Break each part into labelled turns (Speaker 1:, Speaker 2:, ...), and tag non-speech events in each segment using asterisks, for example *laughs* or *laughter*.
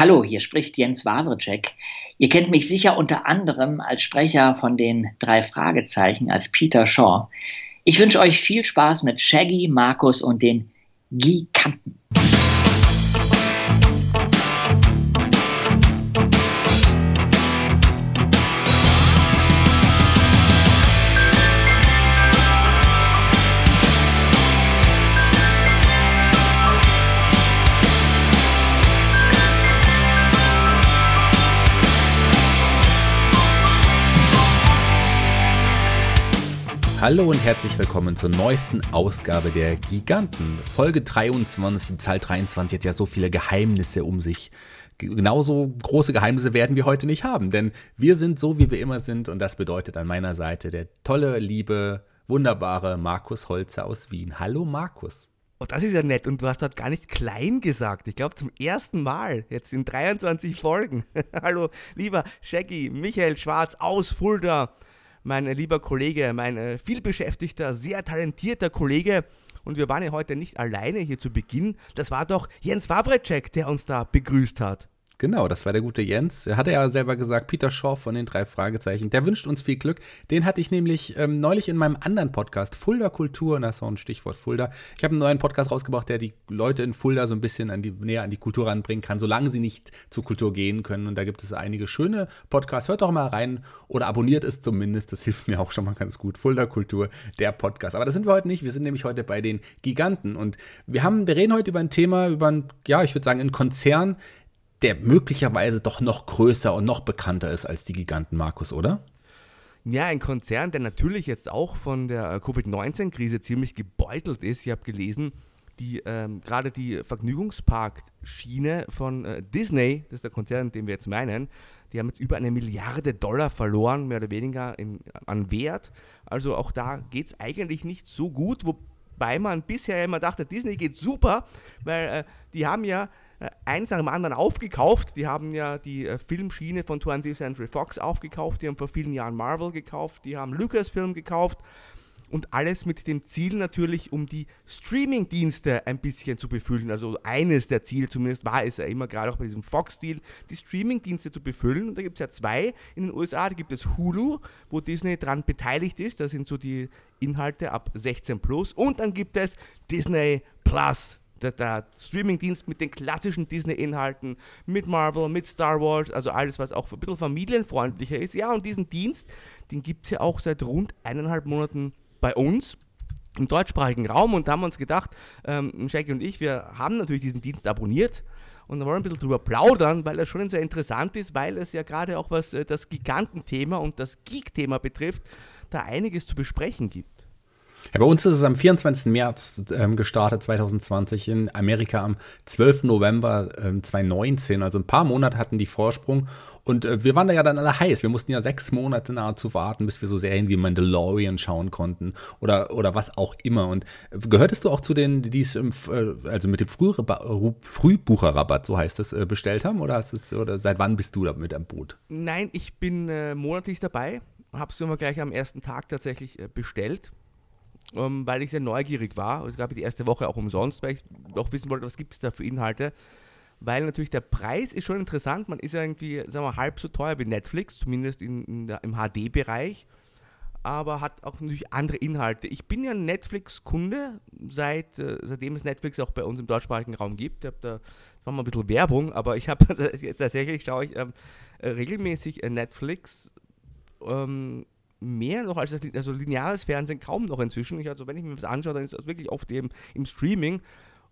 Speaker 1: Hallo, hier spricht Jens Wawrczyk. Ihr kennt mich sicher unter anderem als Sprecher von den drei Fragezeichen als Peter Shaw. Ich wünsche euch viel Spaß mit Shaggy, Markus und den Giganten.
Speaker 2: Hallo und herzlich willkommen zur neuesten Ausgabe der Giganten. Folge 23, die Zahl 23 hat ja so viele Geheimnisse um sich. Genauso große Geheimnisse werden wir heute nicht haben, denn wir sind so, wie wir immer sind und das bedeutet an meiner Seite der tolle, liebe, wunderbare Markus Holzer aus Wien. Hallo Markus.
Speaker 3: Oh, das ist ja nett. Und du hast dort gar nicht klein gesagt. Ich glaube zum ersten Mal, jetzt in 23 Folgen. *laughs* Hallo, lieber Shaggy, Michael Schwarz aus Fulda mein lieber Kollege, mein äh, vielbeschäftigter, sehr talentierter Kollege. Und wir waren ja heute nicht alleine hier zu Beginn. Das war doch Jens Wawrecek, der uns da begrüßt hat.
Speaker 2: Genau, das war der gute Jens. Er hatte ja selber gesagt, Peter Shaw von den drei Fragezeichen. Der wünscht uns viel Glück. Den hatte ich nämlich ähm, neulich in meinem anderen Podcast, Fulda Kultur, und das ist auch ein Stichwort Fulda. Ich habe einen neuen Podcast rausgebracht, der die Leute in Fulda so ein bisschen an die, näher an die Kultur ranbringen kann, solange sie nicht zur Kultur gehen können. Und da gibt es einige schöne Podcasts. Hört doch mal rein oder abonniert es zumindest. Das hilft mir auch schon mal ganz gut. Fulda Kultur, der Podcast. Aber das sind wir heute nicht. Wir sind nämlich heute bei den Giganten. Und wir haben, wir reden heute über ein Thema, über ein, ja, ich würde sagen, ein Konzern, der möglicherweise doch noch größer und noch bekannter ist als die Giganten, Markus, oder?
Speaker 3: Ja, ein Konzern, der natürlich jetzt auch von der äh, Covid-19-Krise ziemlich gebeutelt ist. Ich habe gelesen, die ähm, gerade die Vergnügungspark-Schiene von äh, Disney, das ist der Konzern, den wir jetzt meinen, die haben jetzt über eine Milliarde Dollar verloren, mehr oder weniger in, an Wert. Also auch da geht es eigentlich nicht so gut, wobei man bisher immer dachte, Disney geht super, weil äh, die haben ja eins nach dem anderen aufgekauft. Die haben ja die äh, Filmschiene von 20th Century Fox aufgekauft, die haben vor vielen Jahren Marvel gekauft, die haben Lucasfilm gekauft und alles mit dem Ziel natürlich, um die Streaming-Dienste ein bisschen zu befüllen. Also eines der Ziele zumindest war es ja immer, gerade auch bei diesem Fox-Deal, die Streaming-Dienste zu befüllen. Und da gibt es ja zwei in den USA. Da gibt es Hulu, wo Disney dran beteiligt ist. Da sind so die Inhalte ab 16 plus. Und dann gibt es Disney Plus der, der Streamingdienst mit den klassischen Disney-Inhalten, mit Marvel, mit Star Wars, also alles, was auch ein bisschen familienfreundlicher ist. Ja, und diesen Dienst, den gibt es ja auch seit rund eineinhalb Monaten bei uns im deutschsprachigen Raum und da haben wir uns gedacht, ähm, Shaggy und ich, wir haben natürlich diesen Dienst abonniert und da wollen wir ein bisschen drüber plaudern, weil das schon sehr interessant ist, weil es ja gerade auch was äh, das Gigantenthema und das Geek-Thema betrifft, da einiges zu besprechen gibt.
Speaker 2: Ja, bei uns ist es am 24. März ähm, gestartet, 2020, in Amerika am 12. November ähm, 2019. Also ein paar Monate hatten die Vorsprung. Und äh, wir waren da ja dann alle heiß. Wir mussten ja sechs Monate nahezu warten, bis wir so Serien wie Mandalorian schauen konnten oder, oder was auch immer. Und äh, gehörtest du auch zu denen, die es äh, also mit dem Frühbucherrabatt, so heißt es, äh, bestellt haben? Oder, hast oder seit wann bist du da mit am Boot?
Speaker 3: Nein, ich bin äh, monatlich dabei. Habe es immer gleich am ersten Tag tatsächlich bestellt ähm, weil ich sehr neugierig war. Es gab die erste Woche auch umsonst, weil ich auch wissen wollte, was gibt es da für Inhalte. Weil natürlich der Preis ist schon interessant. Man ist ja irgendwie, sagen wir, halb so teuer wie Netflix, zumindest in, in der, im HD-Bereich. Aber hat auch natürlich andere Inhalte. Ich bin ja Netflix-Kunde, seit, äh, seitdem es Netflix auch bei uns im deutschsprachigen Raum gibt. Ich habe da, das war mal ein bisschen Werbung, aber ich habe *laughs* tatsächlich, schaue ich ähm, regelmäßig äh, Netflix. Ähm, mehr noch als also lineares Fernsehen kaum noch inzwischen. Ich, also wenn ich mir das anschaue, dann ist das wirklich oft eben im Streaming.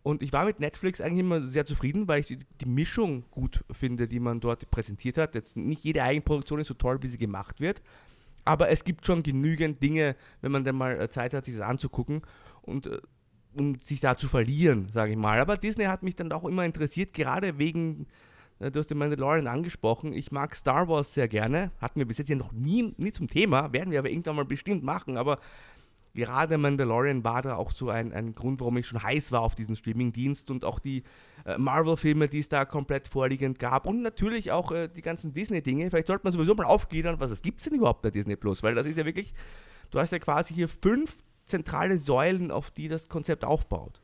Speaker 3: Und ich war mit Netflix eigentlich immer sehr zufrieden, weil ich die, die, Mischung gut finde, die man dort präsentiert hat. Jetzt nicht jede Eigenproduktion ist so toll, wie sie gemacht wird. Aber es gibt schon genügend Dinge, wenn man dann mal äh, Zeit hat, sich das anzugucken und äh, um sich da zu verlieren, sage ich mal. Aber Disney hat mich dann auch immer interessiert, gerade wegen du hast den Mandalorian angesprochen. Ich mag Star Wars sehr gerne. Hatten wir bis jetzt ja noch nie, nie zum Thema. Werden wir aber irgendwann mal bestimmt machen. Aber gerade Mandalorian war da auch so ein, ein Grund, warum ich schon heiß war auf diesen Streaming-Dienst und auch die äh, Marvel-Filme, die es da komplett vorliegend gab und natürlich auch äh, die ganzen Disney-Dinge. Vielleicht sollte man sowieso mal aufgliedern, was gibt es denn überhaupt bei Disney Plus? Weil das ist ja wirklich, du hast ja quasi hier fünf zentrale Säulen, auf die das Konzept aufbaut.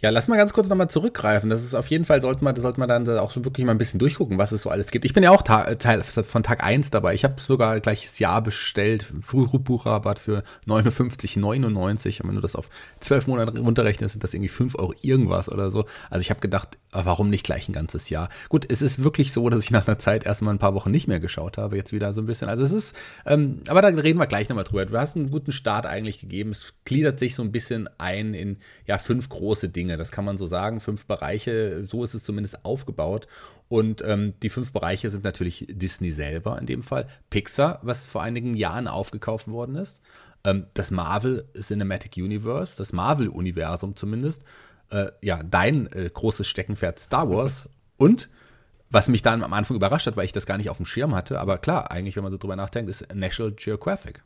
Speaker 2: Ja, lass mal ganz kurz nochmal zurückgreifen. Das ist auf jeden Fall, sollte man, sollte man dann auch so wirklich mal ein bisschen durchgucken, was es so alles gibt. Ich bin ja auch Teil von Tag 1 dabei. Ich habe sogar gleich das Jahr bestellt. Frühbuchrabatt für 59,99. Und wenn du das auf 12 Monate runterrechnest, sind das irgendwie 5 Euro irgendwas oder so. Also ich habe gedacht, ah, warum nicht gleich ein ganzes Jahr? Gut, es ist wirklich so, dass ich nach einer Zeit erstmal ein paar Wochen nicht mehr geschaut habe. Jetzt wieder so ein bisschen. Also es ist, ähm, aber da reden wir gleich nochmal drüber. Du hast einen guten Start eigentlich gegeben. Es gliedert sich so ein bisschen ein in, ja, fünf große Dinge. Dinge, das kann man so sagen, fünf Bereiche, so ist es zumindest aufgebaut. Und ähm, die fünf Bereiche sind natürlich Disney selber in dem Fall, Pixar, was vor einigen Jahren aufgekauft worden ist, ähm, das Marvel Cinematic Universe, das Marvel-Universum zumindest, äh, ja, dein äh, großes Steckenpferd Star Wars und was mich dann am Anfang überrascht hat, weil ich das gar nicht auf dem Schirm hatte, aber klar, eigentlich, wenn man so drüber nachdenkt, ist National Geographic.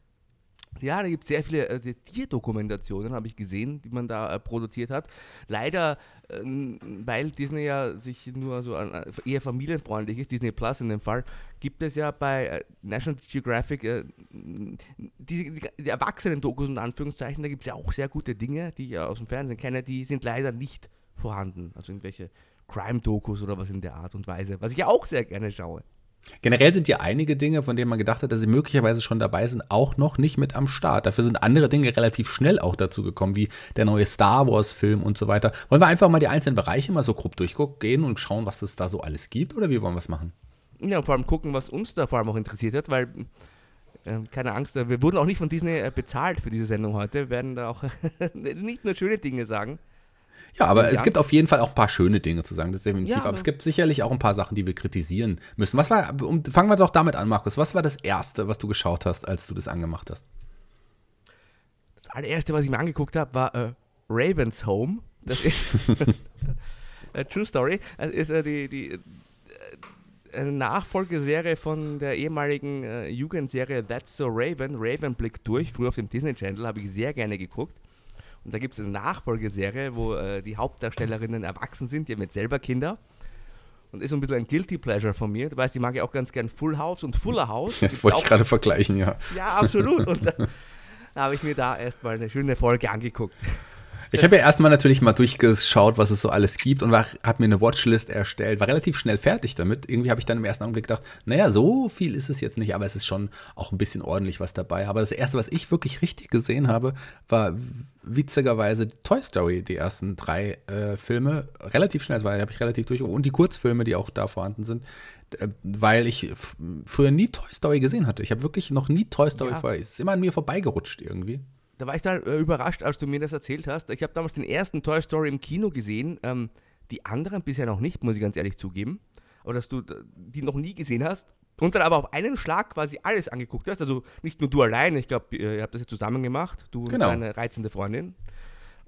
Speaker 3: Ja, da gibt es sehr viele äh, Tierdokumentationen, habe ich gesehen, die man da äh, produziert hat. Leider, äh, weil Disney ja sich nur so an, eher familienfreundlich ist, Disney Plus in dem Fall, gibt es ja bei äh, National Geographic äh, die, die, die Erwachsenen-Dokus und Anführungszeichen, da gibt es ja auch sehr gute Dinge, die ich aus dem Fernsehen kenne, die sind leider nicht vorhanden. Also irgendwelche Crime-Dokus oder was in der Art und Weise, was ich ja auch sehr gerne schaue.
Speaker 2: Generell sind ja einige Dinge, von denen man gedacht hat, dass sie möglicherweise schon dabei sind, auch noch nicht mit am Start. Dafür sind andere Dinge relativ schnell auch dazu gekommen, wie der neue Star Wars-Film und so weiter. Wollen wir einfach mal die einzelnen Bereiche mal so grob durchgehen und schauen, was es da so alles gibt? Oder wie wollen wir es machen?
Speaker 3: Ja, und vor allem gucken, was uns da vor allem auch interessiert hat, weil äh, keine Angst, wir wurden auch nicht von Disney äh, bezahlt für diese Sendung heute. Wir werden da auch *laughs* nicht nur schöne Dinge sagen.
Speaker 2: Ja, aber es gibt auf jeden Fall auch ein paar schöne Dinge zu sagen, das ist definitiv. Ja, aber, aber es gibt sicherlich auch ein paar Sachen, die wir kritisieren müssen. Was war, fangen wir doch damit an, Markus. Was war das Erste, was du geschaut hast, als du das angemacht hast?
Speaker 3: Das allererste, was ich mir angeguckt habe, war äh, Raven's Home. Das ist a *laughs* *laughs* True Story. Das ist äh, die, die äh, eine Nachfolgeserie von der ehemaligen äh, Jugendserie That's So Raven, Raven Blick durch, früher auf dem Disney Channel, habe ich sehr gerne geguckt. Und da gibt es eine Nachfolgeserie, wo äh, die Hauptdarstellerinnen erwachsen sind, die haben jetzt selber Kinder. Und ist so ein bisschen ein Guilty Pleasure von mir. Du weißt, ich mag ja auch ganz gern Full House und Fuller House.
Speaker 2: Das wollte ich gerade vergleichen, ja.
Speaker 3: Ja, absolut. Und da, *laughs* da habe ich mir da erstmal eine schöne Folge angeguckt.
Speaker 2: Ich habe ja erstmal natürlich mal durchgeschaut, was es so alles gibt und habe mir eine Watchlist erstellt, war relativ schnell fertig damit. Irgendwie habe ich dann im ersten Augenblick gedacht, naja, so viel ist es jetzt nicht, aber es ist schon auch ein bisschen ordentlich was dabei. Aber das erste, was ich wirklich richtig gesehen habe, war witzigerweise Toy Story, die ersten drei äh, Filme. Relativ schnell, weil habe ich relativ durch. Und die Kurzfilme, die auch da vorhanden sind äh, weil ich früher nie Toy Story gesehen hatte. Ich habe wirklich noch nie Toy Story ja. vorher. Es ist immer an mir vorbeigerutscht irgendwie
Speaker 3: da war ich dann äh, überrascht, als du mir das erzählt hast. Ich habe damals den ersten Toy Story im Kino gesehen, ähm, die anderen bisher noch nicht, muss ich ganz ehrlich zugeben. Aber dass du die noch nie gesehen hast und dann aber auf einen Schlag quasi alles angeguckt hast. Also nicht nur du allein, ich glaube, ihr habt das ja zusammen gemacht, du
Speaker 2: genau.
Speaker 3: und deine reizende Freundin.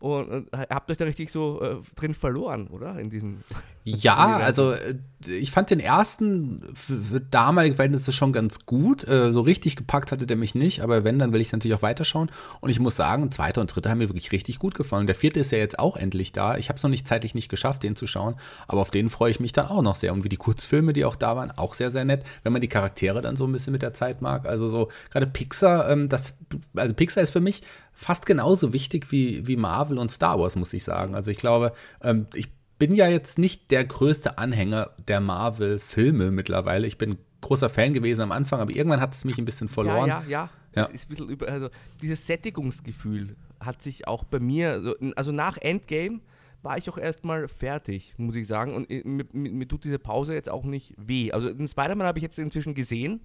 Speaker 3: Und, und habt euch da richtig so äh, drin verloren, oder? In diesem. *laughs*
Speaker 2: Ja, also äh, ich fand den ersten für damalige Verhältnisse schon ganz gut. Äh, so richtig gepackt hatte der mich nicht, aber wenn, dann will ich es natürlich auch weiterschauen. Und ich muss sagen, zweiter und dritter haben mir wirklich richtig gut gefallen. Der vierte ist ja jetzt auch endlich da. Ich habe es noch nicht zeitlich nicht geschafft, den zu schauen, aber auf den freue ich mich dann auch noch sehr. Und wie die Kurzfilme, die auch da waren, auch sehr, sehr nett, wenn man die Charaktere dann so ein bisschen mit der Zeit mag. Also so gerade Pixar, ähm, das, also Pixar ist für mich fast genauso wichtig wie, wie Marvel und Star Wars, muss ich sagen. Also ich glaube, ähm, ich bin ja jetzt nicht der größte Anhänger der Marvel-Filme mittlerweile. Ich bin großer Fan gewesen am Anfang, aber irgendwann hat es mich ein bisschen verloren.
Speaker 3: Ja, ja, ja. ja. ist ein bisschen über, also dieses Sättigungsgefühl hat sich auch bei mir, also nach Endgame war ich auch erstmal fertig, muss ich sagen. Und mir, mir, mir, tut diese Pause jetzt auch nicht weh. Also den Spider-Man habe ich jetzt inzwischen gesehen.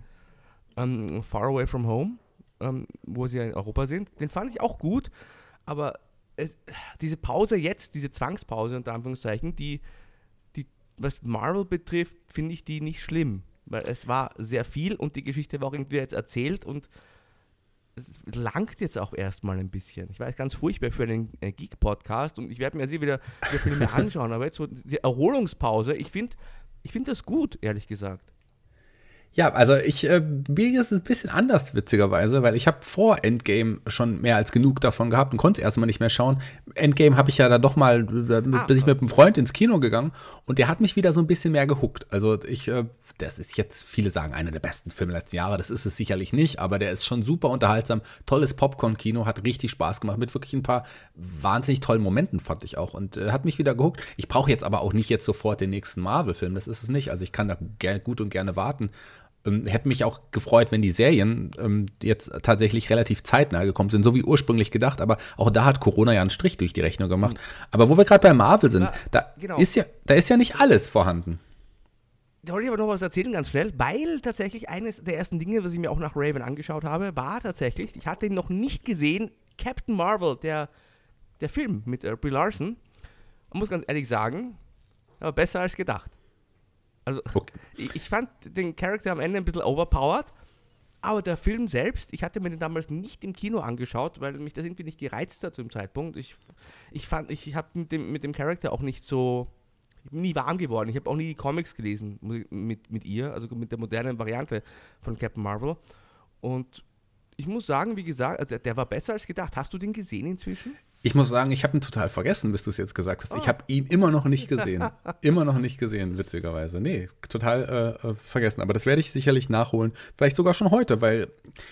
Speaker 3: Um, Far Away from Home ähm, wo sie ja in Europa sind. Den fand ich auch gut, aber es, diese Pause jetzt, diese Zwangspause unter Anführungszeichen, die, die was Marvel betrifft, finde ich die nicht schlimm, weil es war sehr viel und die Geschichte war auch irgendwie jetzt erzählt und es langt jetzt auch erstmal ein bisschen. Ich weiß, ganz furchtbar für einen äh, Geek-Podcast und ich werde mir jetzt wieder, wieder Filme *laughs* anschauen, aber jetzt so die Erholungspause, ich finde ich find das gut, ehrlich gesagt.
Speaker 2: Ja, also ich, äh, mir ist es ein bisschen anders, witzigerweise, weil ich habe vor Endgame schon mehr als genug davon gehabt und konnte es erstmal nicht mehr schauen. Endgame habe ich ja da doch mal, äh, ah, bin ich mit einem Freund ins Kino gegangen und der hat mich wieder so ein bisschen mehr gehuckt. Also ich, äh, das ist jetzt, viele sagen, einer der besten Filme letzten Jahre, das ist es sicherlich nicht, aber der ist schon super unterhaltsam, tolles Popcorn-Kino, hat richtig Spaß gemacht, mit wirklich ein paar wahnsinnig tollen Momenten, fand ich auch und äh, hat mich wieder gehuckt. Ich brauche jetzt aber auch nicht jetzt sofort den nächsten Marvel-Film, das ist es nicht. Also ich kann da gut und gerne warten. Ähm, hätte mich auch gefreut, wenn die Serien ähm, jetzt tatsächlich relativ zeitnah gekommen sind, so wie ursprünglich gedacht, aber auch da hat Corona ja einen Strich durch die Rechnung gemacht. Mhm. Aber wo wir gerade bei Marvel sind, ja, da, genau. ist ja, da ist ja nicht alles vorhanden.
Speaker 3: Da wollte ich aber noch was erzählen, ganz schnell, weil tatsächlich eines der ersten Dinge, was ich mir auch nach Raven angeschaut habe, war tatsächlich, ich hatte ihn noch nicht gesehen, Captain Marvel, der, der Film mit äh, Brie Larson. Man muss ganz ehrlich sagen, aber besser als gedacht. Also okay. ich, fand den Charakter am Ende ein bisschen overpowered, aber der Film selbst, ich hatte mir den damals nicht im Kino angeschaut, weil mich das irgendwie nicht gereizt hat zu dem Zeitpunkt. Ich, ich fand, ich habe mit dem, mit dem Charakter auch nicht so, ich bin nie warm geworden. Ich habe auch nie die Comics gelesen mit, mit ihr, also mit der modernen Variante von Captain Marvel. Und ich muss sagen, wie gesagt, also der war besser als gedacht. Hast du den gesehen inzwischen?
Speaker 2: Ich muss sagen, ich habe ihn total vergessen, bis du es jetzt gesagt hast. Oh. Ich habe ihn immer noch nicht gesehen. *laughs* immer noch nicht gesehen, witzigerweise. Nee, total äh, äh, vergessen. Aber das werde ich sicherlich nachholen. Vielleicht sogar schon heute, weil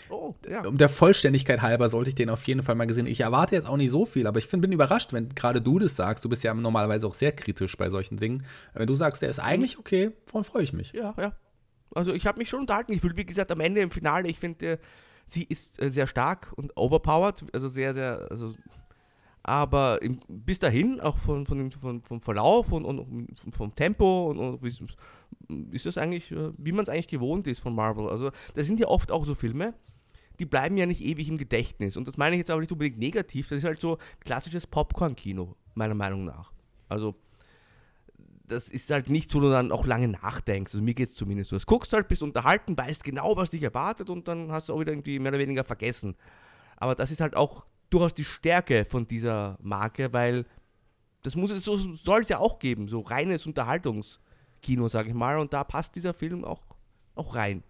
Speaker 2: oh, ja. um der Vollständigkeit halber sollte ich den auf jeden Fall mal gesehen. Ich erwarte jetzt auch nicht so viel, aber ich find, bin überrascht, wenn gerade du das sagst. Du bist ja normalerweise auch sehr kritisch bei solchen Dingen. Wenn du sagst, der ist eigentlich okay, dann freue ich mich.
Speaker 3: Ja, ja. Also ich habe mich schon unterhalten. Ich fühle, wie gesagt, am Ende im Finale, ich finde, äh, sie ist äh, sehr stark und overpowered. Also sehr, sehr, also aber im, bis dahin, auch von, von, von, vom Verlauf und, und vom Tempo und, und ist das eigentlich, äh, wie man es eigentlich gewohnt ist von Marvel. Also das sind ja oft auch so Filme, die bleiben ja nicht ewig im Gedächtnis. Und das meine ich jetzt aber nicht unbedingt negativ, das ist halt so klassisches Popcorn-Kino, meiner Meinung nach. Also das ist halt nicht so, dass du dann auch lange nachdenkst. Also mir geht es zumindest so. Du guckst halt, bist unterhalten, weißt genau, was dich erwartet und dann hast du auch wieder irgendwie mehr oder weniger vergessen. Aber das ist halt auch durchaus die Stärke von dieser Marke, weil das muss es so soll es ja auch geben, so reines Unterhaltungskino, sage ich mal, und da passt dieser Film auch, auch rein.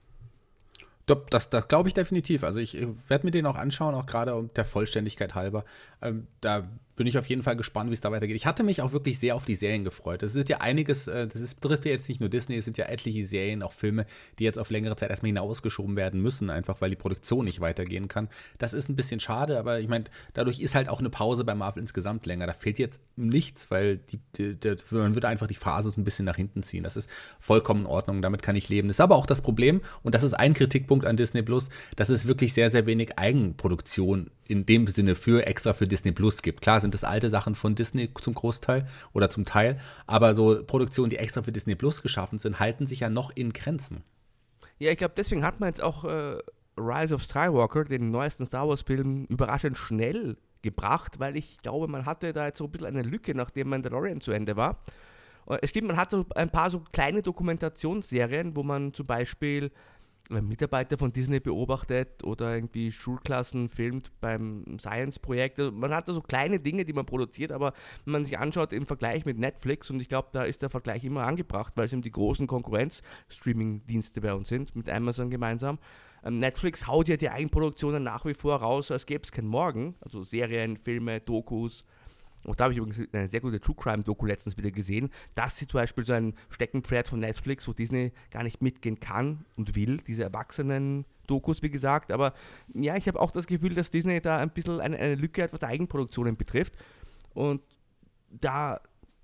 Speaker 2: Das, das glaube ich definitiv. Also ich werde mir den auch anschauen, auch gerade um der Vollständigkeit halber. Ähm, da bin ich auf jeden Fall gespannt, wie es da weitergeht. Ich hatte mich auch wirklich sehr auf die Serien gefreut. Es ist ja einiges, äh, das ist, betrifft ja jetzt nicht nur Disney, es sind ja etliche Serien, auch Filme, die jetzt auf längere Zeit erstmal hinausgeschoben werden müssen, einfach weil die Produktion nicht weitergehen kann. Das ist ein bisschen schade, aber ich meine, dadurch ist halt auch eine Pause bei Marvel insgesamt länger. Da fehlt jetzt nichts, weil die, die, die, man würde einfach die Phase so ein bisschen nach hinten ziehen. Das ist vollkommen in Ordnung, damit kann ich leben. Das ist aber auch das Problem, und das ist ein Kritikpunkt an Disney Plus, dass es wirklich sehr, sehr wenig Eigenproduktion in dem Sinne für extra für Disney Plus gibt. Klar sind das alte Sachen von Disney zum Großteil oder zum Teil, aber so Produktionen, die extra für Disney Plus geschaffen sind, halten sich ja noch in Grenzen.
Speaker 3: Ja, ich glaube, deswegen hat man jetzt auch äh, Rise of Skywalker, den neuesten Star Wars-Film, überraschend schnell gebracht, weil ich glaube, man hatte da jetzt so ein bisschen eine Lücke, nachdem Mandalorian zu Ende war. Äh, es stimmt, man hat so ein paar so kleine Dokumentationsserien, wo man zum Beispiel Mitarbeiter von Disney beobachtet oder irgendwie Schulklassen filmt beim Science-Projekt. Also man hat da so kleine Dinge, die man produziert, aber wenn man sich anschaut im Vergleich mit Netflix, und ich glaube, da ist der Vergleich immer angebracht, weil es eben die großen Konkurrenz-Streaming-Dienste bei uns sind, mit Amazon gemeinsam. Ähm, Netflix haut ja die Eigenproduktionen nach wie vor raus, als gäbe es kein Morgen. Also Serien, Filme, Dokus, auch da habe ich übrigens eine sehr gute True Crime Doku letztens wieder gesehen. Das ist zum Beispiel so ein Steckenpferd von Netflix, wo Disney gar nicht mitgehen kann und will, diese erwachsenen Dokus, wie gesagt. Aber ja, ich habe auch das Gefühl, dass Disney da ein bisschen eine, eine Lücke hat, was Eigenproduktionen betrifft. Und da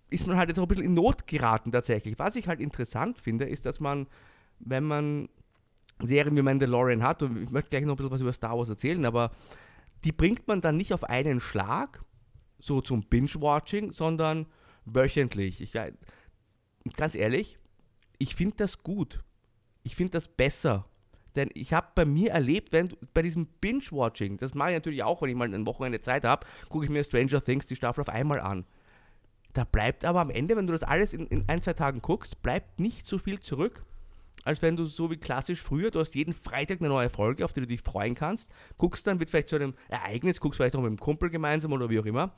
Speaker 3: ist man halt jetzt auch ein bisschen in Not geraten tatsächlich. Was ich halt interessant finde, ist, dass man, wenn man Serien wie Mandalorian hat, und ich möchte gleich noch ein bisschen was über Star Wars erzählen, aber die bringt man dann nicht auf einen Schlag, so zum Binge-Watching, sondern wöchentlich. Ich, ganz ehrlich, ich finde das gut. Ich finde das besser. Denn ich habe bei mir erlebt, wenn bei diesem Binge-Watching, das mache ich natürlich auch, wenn ich mal ein Wochenende Zeit habe, gucke ich mir Stranger Things die Staffel auf einmal an. Da bleibt aber am Ende, wenn du das alles in, in ein, zwei Tagen guckst, bleibt nicht so viel zurück als wenn du so wie klassisch früher, du hast jeden Freitag eine neue Folge, auf die du dich freuen kannst, guckst dann, wird vielleicht zu einem Ereignis, guckst vielleicht auch mit dem Kumpel gemeinsam oder wie auch immer.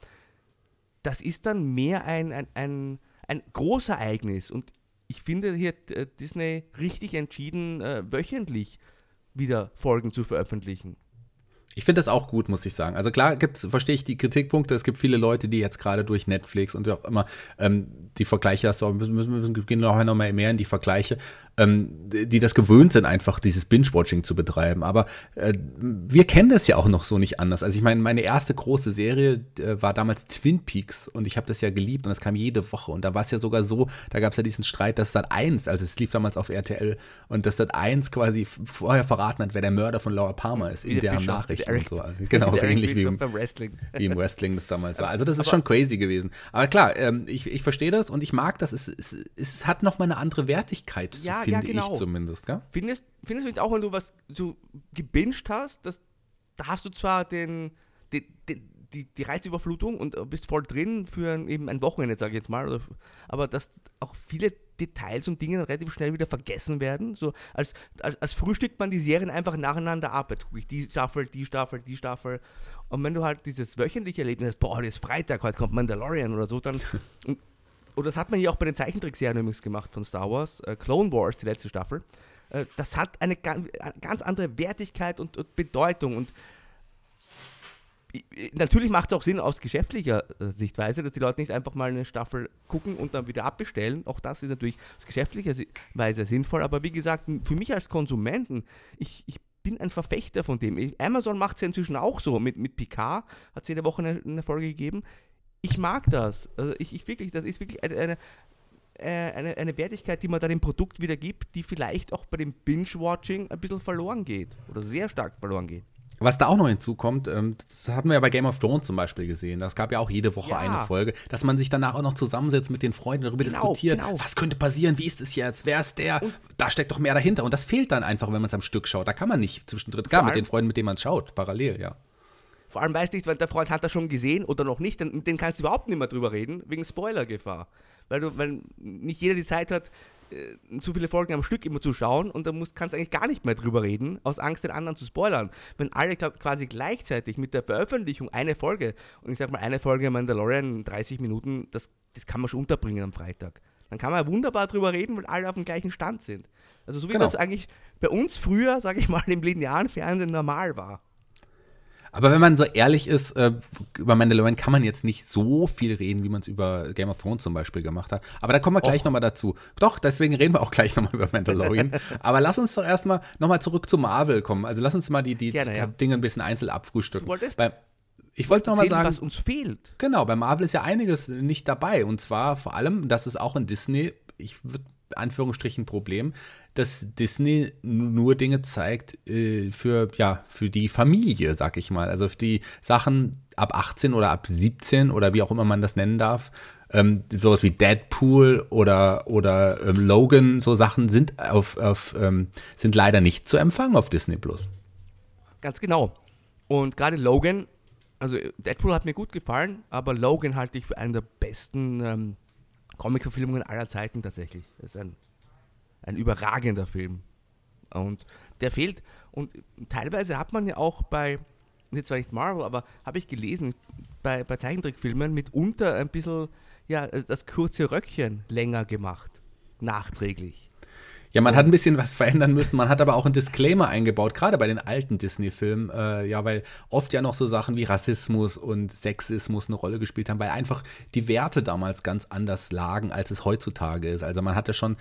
Speaker 3: Das ist dann mehr ein, ein, ein, ein Großereignis und ich finde, hier äh, Disney richtig entschieden, äh, wöchentlich wieder Folgen zu veröffentlichen.
Speaker 2: Ich finde das auch gut, muss ich sagen. Also klar gibt's, verstehe ich die Kritikpunkte. Es gibt viele Leute, die jetzt gerade durch Netflix und auch immer ähm, die Vergleiche hast du müssen, müssen, müssen gehen noch mal mehr in die Vergleiche ähm, die das gewöhnt sind, einfach dieses Binge-Watching zu betreiben. Aber äh, wir kennen das ja auch noch so nicht anders. Also ich meine, meine erste große Serie äh, war damals Twin Peaks und ich habe das ja geliebt und es kam jede Woche. Und da war es ja sogar so, da gab es ja diesen Streit, dass Sat 1, also es lief damals auf RTL, und dass Sat 1 quasi vorher verraten hat, wer der Mörder von Laura Palmer ist, in der Nachrichten und so. Also genau, *laughs* so ähnlich wie im, Wrestling. wie im Wrestling das damals war. *laughs* Also das ist aber, schon crazy gewesen. Aber klar, ähm, ich, ich verstehe das und ich mag das. Es, es, es hat nochmal eine andere Wertigkeit.
Speaker 3: Ja,
Speaker 2: finde
Speaker 3: ja, genau.
Speaker 2: ich zumindest, gell?
Speaker 3: Findest, findest du nicht auch, wenn du was so gebinged hast, dass, da hast du zwar den, den, den die, die Reizüberflutung und bist voll drin für ein, eben ein Wochenende, sage ich jetzt mal, oder, aber dass auch viele Details und Dinge relativ schnell wieder vergessen werden. So als, als, als frühstückt man die Serien einfach nacheinander ab. Jetzt gucke ich die Staffel, die Staffel, die Staffel. Und wenn du halt dieses wöchentliche Erlebnis hast, boah, heute ist Freitag, heute kommt Mandalorian oder so, dann. *laughs* und, das hat man ja auch bei den Zeichentrickserien übrigens gemacht von Star Wars, äh, Clone Wars, die letzte Staffel. Äh, das hat eine ganz, ganz andere Wertigkeit und, und Bedeutung und natürlich macht es auch Sinn aus geschäftlicher äh, Sichtweise, dass die Leute nicht einfach mal eine Staffel gucken und dann wieder abbestellen. Auch das ist natürlich aus geschäftlicher Weise sinnvoll. Aber wie gesagt, für mich als Konsumenten, ich, ich bin ein Verfechter von dem. Amazon macht es ja inzwischen auch so. Mit, mit Picard hat es jede Woche eine, eine Folge gegeben ich mag das. Also ich, ich wirklich, das ist wirklich eine, eine, äh, eine, eine Wertigkeit, die man da dem Produkt wieder gibt, die vielleicht auch bei dem Binge-Watching ein bisschen verloren geht oder sehr stark verloren geht.
Speaker 2: Was da auch noch hinzukommt, ähm, das hatten wir ja bei Game of Thrones zum Beispiel gesehen. Das gab ja auch jede Woche ja. eine Folge, dass man sich danach auch noch zusammensetzt mit den Freunden darüber genau, diskutiert. Genau. Was könnte passieren? Wie ist es jetzt? Wer ist der? Und da steckt doch mehr dahinter. Und das fehlt dann einfach, wenn man es am Stück schaut. Da kann man nicht zwischendrin, klar, mit den Freunden, mit denen man schaut, parallel, ja.
Speaker 3: Vor allem weißt du nicht, weil der Freund hat das schon gesehen oder noch nicht, mit dem kannst du überhaupt nicht mehr drüber reden, wegen Spoilergefahr. Weil du, weil nicht jeder die Zeit hat, äh, zu viele Folgen am Stück immer zu schauen und da musst, kannst du eigentlich gar nicht mehr drüber reden, aus Angst, den anderen zu spoilern. Wenn alle glaub, quasi gleichzeitig mit der Veröffentlichung eine Folge, und ich sag mal eine Folge Mandalorian 30 Minuten, das, das kann man schon unterbringen am Freitag. Dann kann man wunderbar drüber reden, weil alle auf dem gleichen Stand sind. Also so wie genau. das eigentlich bei uns früher, sage ich mal, im linearen Fernsehen normal war.
Speaker 2: Aber wenn man so ehrlich ist, äh, über Mandalorian kann man jetzt nicht so viel reden, wie man es über Game of Thrones zum Beispiel gemacht hat. Aber da kommen wir gleich nochmal dazu. Doch, deswegen reden wir auch gleich nochmal über Mandalorian. *laughs* Aber lass uns doch erstmal nochmal zurück zu Marvel kommen. Also lass uns mal die, die Gerne, ja. Dinge ein bisschen einzeln abfrühstücken. Du wolltest Bei, ich wollte nochmal sagen,
Speaker 3: was uns fehlt.
Speaker 2: Genau, bei Marvel ist ja einiges nicht dabei. Und zwar vor allem, dass es auch in Disney, ich würde Anführungsstrichen Problem, dass Disney nur Dinge zeigt äh, für, ja, für die Familie, sag ich mal. Also für die Sachen ab 18 oder ab 17 oder wie auch immer man das nennen darf. Ähm, sowas wie Deadpool oder, oder ähm, Logan, so Sachen sind auf, auf ähm, sind leider nicht zu empfangen auf Disney Plus.
Speaker 3: Ganz genau. Und gerade Logan, also Deadpool hat mir gut gefallen, aber Logan halte ich für einen der besten ähm, Comic-Verfilmungen aller Zeiten tatsächlich. Das ist ein ein überragender Film. Und der fehlt. Und teilweise hat man ja auch bei, jetzt zwar nicht Marvel, aber habe ich gelesen, bei, bei Zeichentrickfilmen mitunter ein bisschen ja, das kurze Röckchen länger gemacht. Nachträglich.
Speaker 2: Ja, man hat ein bisschen was verändern müssen. Man hat aber auch einen Disclaimer eingebaut, gerade bei den alten Disney-Filmen. Äh, ja, weil oft ja noch so Sachen wie Rassismus und Sexismus eine Rolle gespielt haben, weil einfach die Werte damals ganz anders lagen, als es heutzutage ist. Also man hatte schon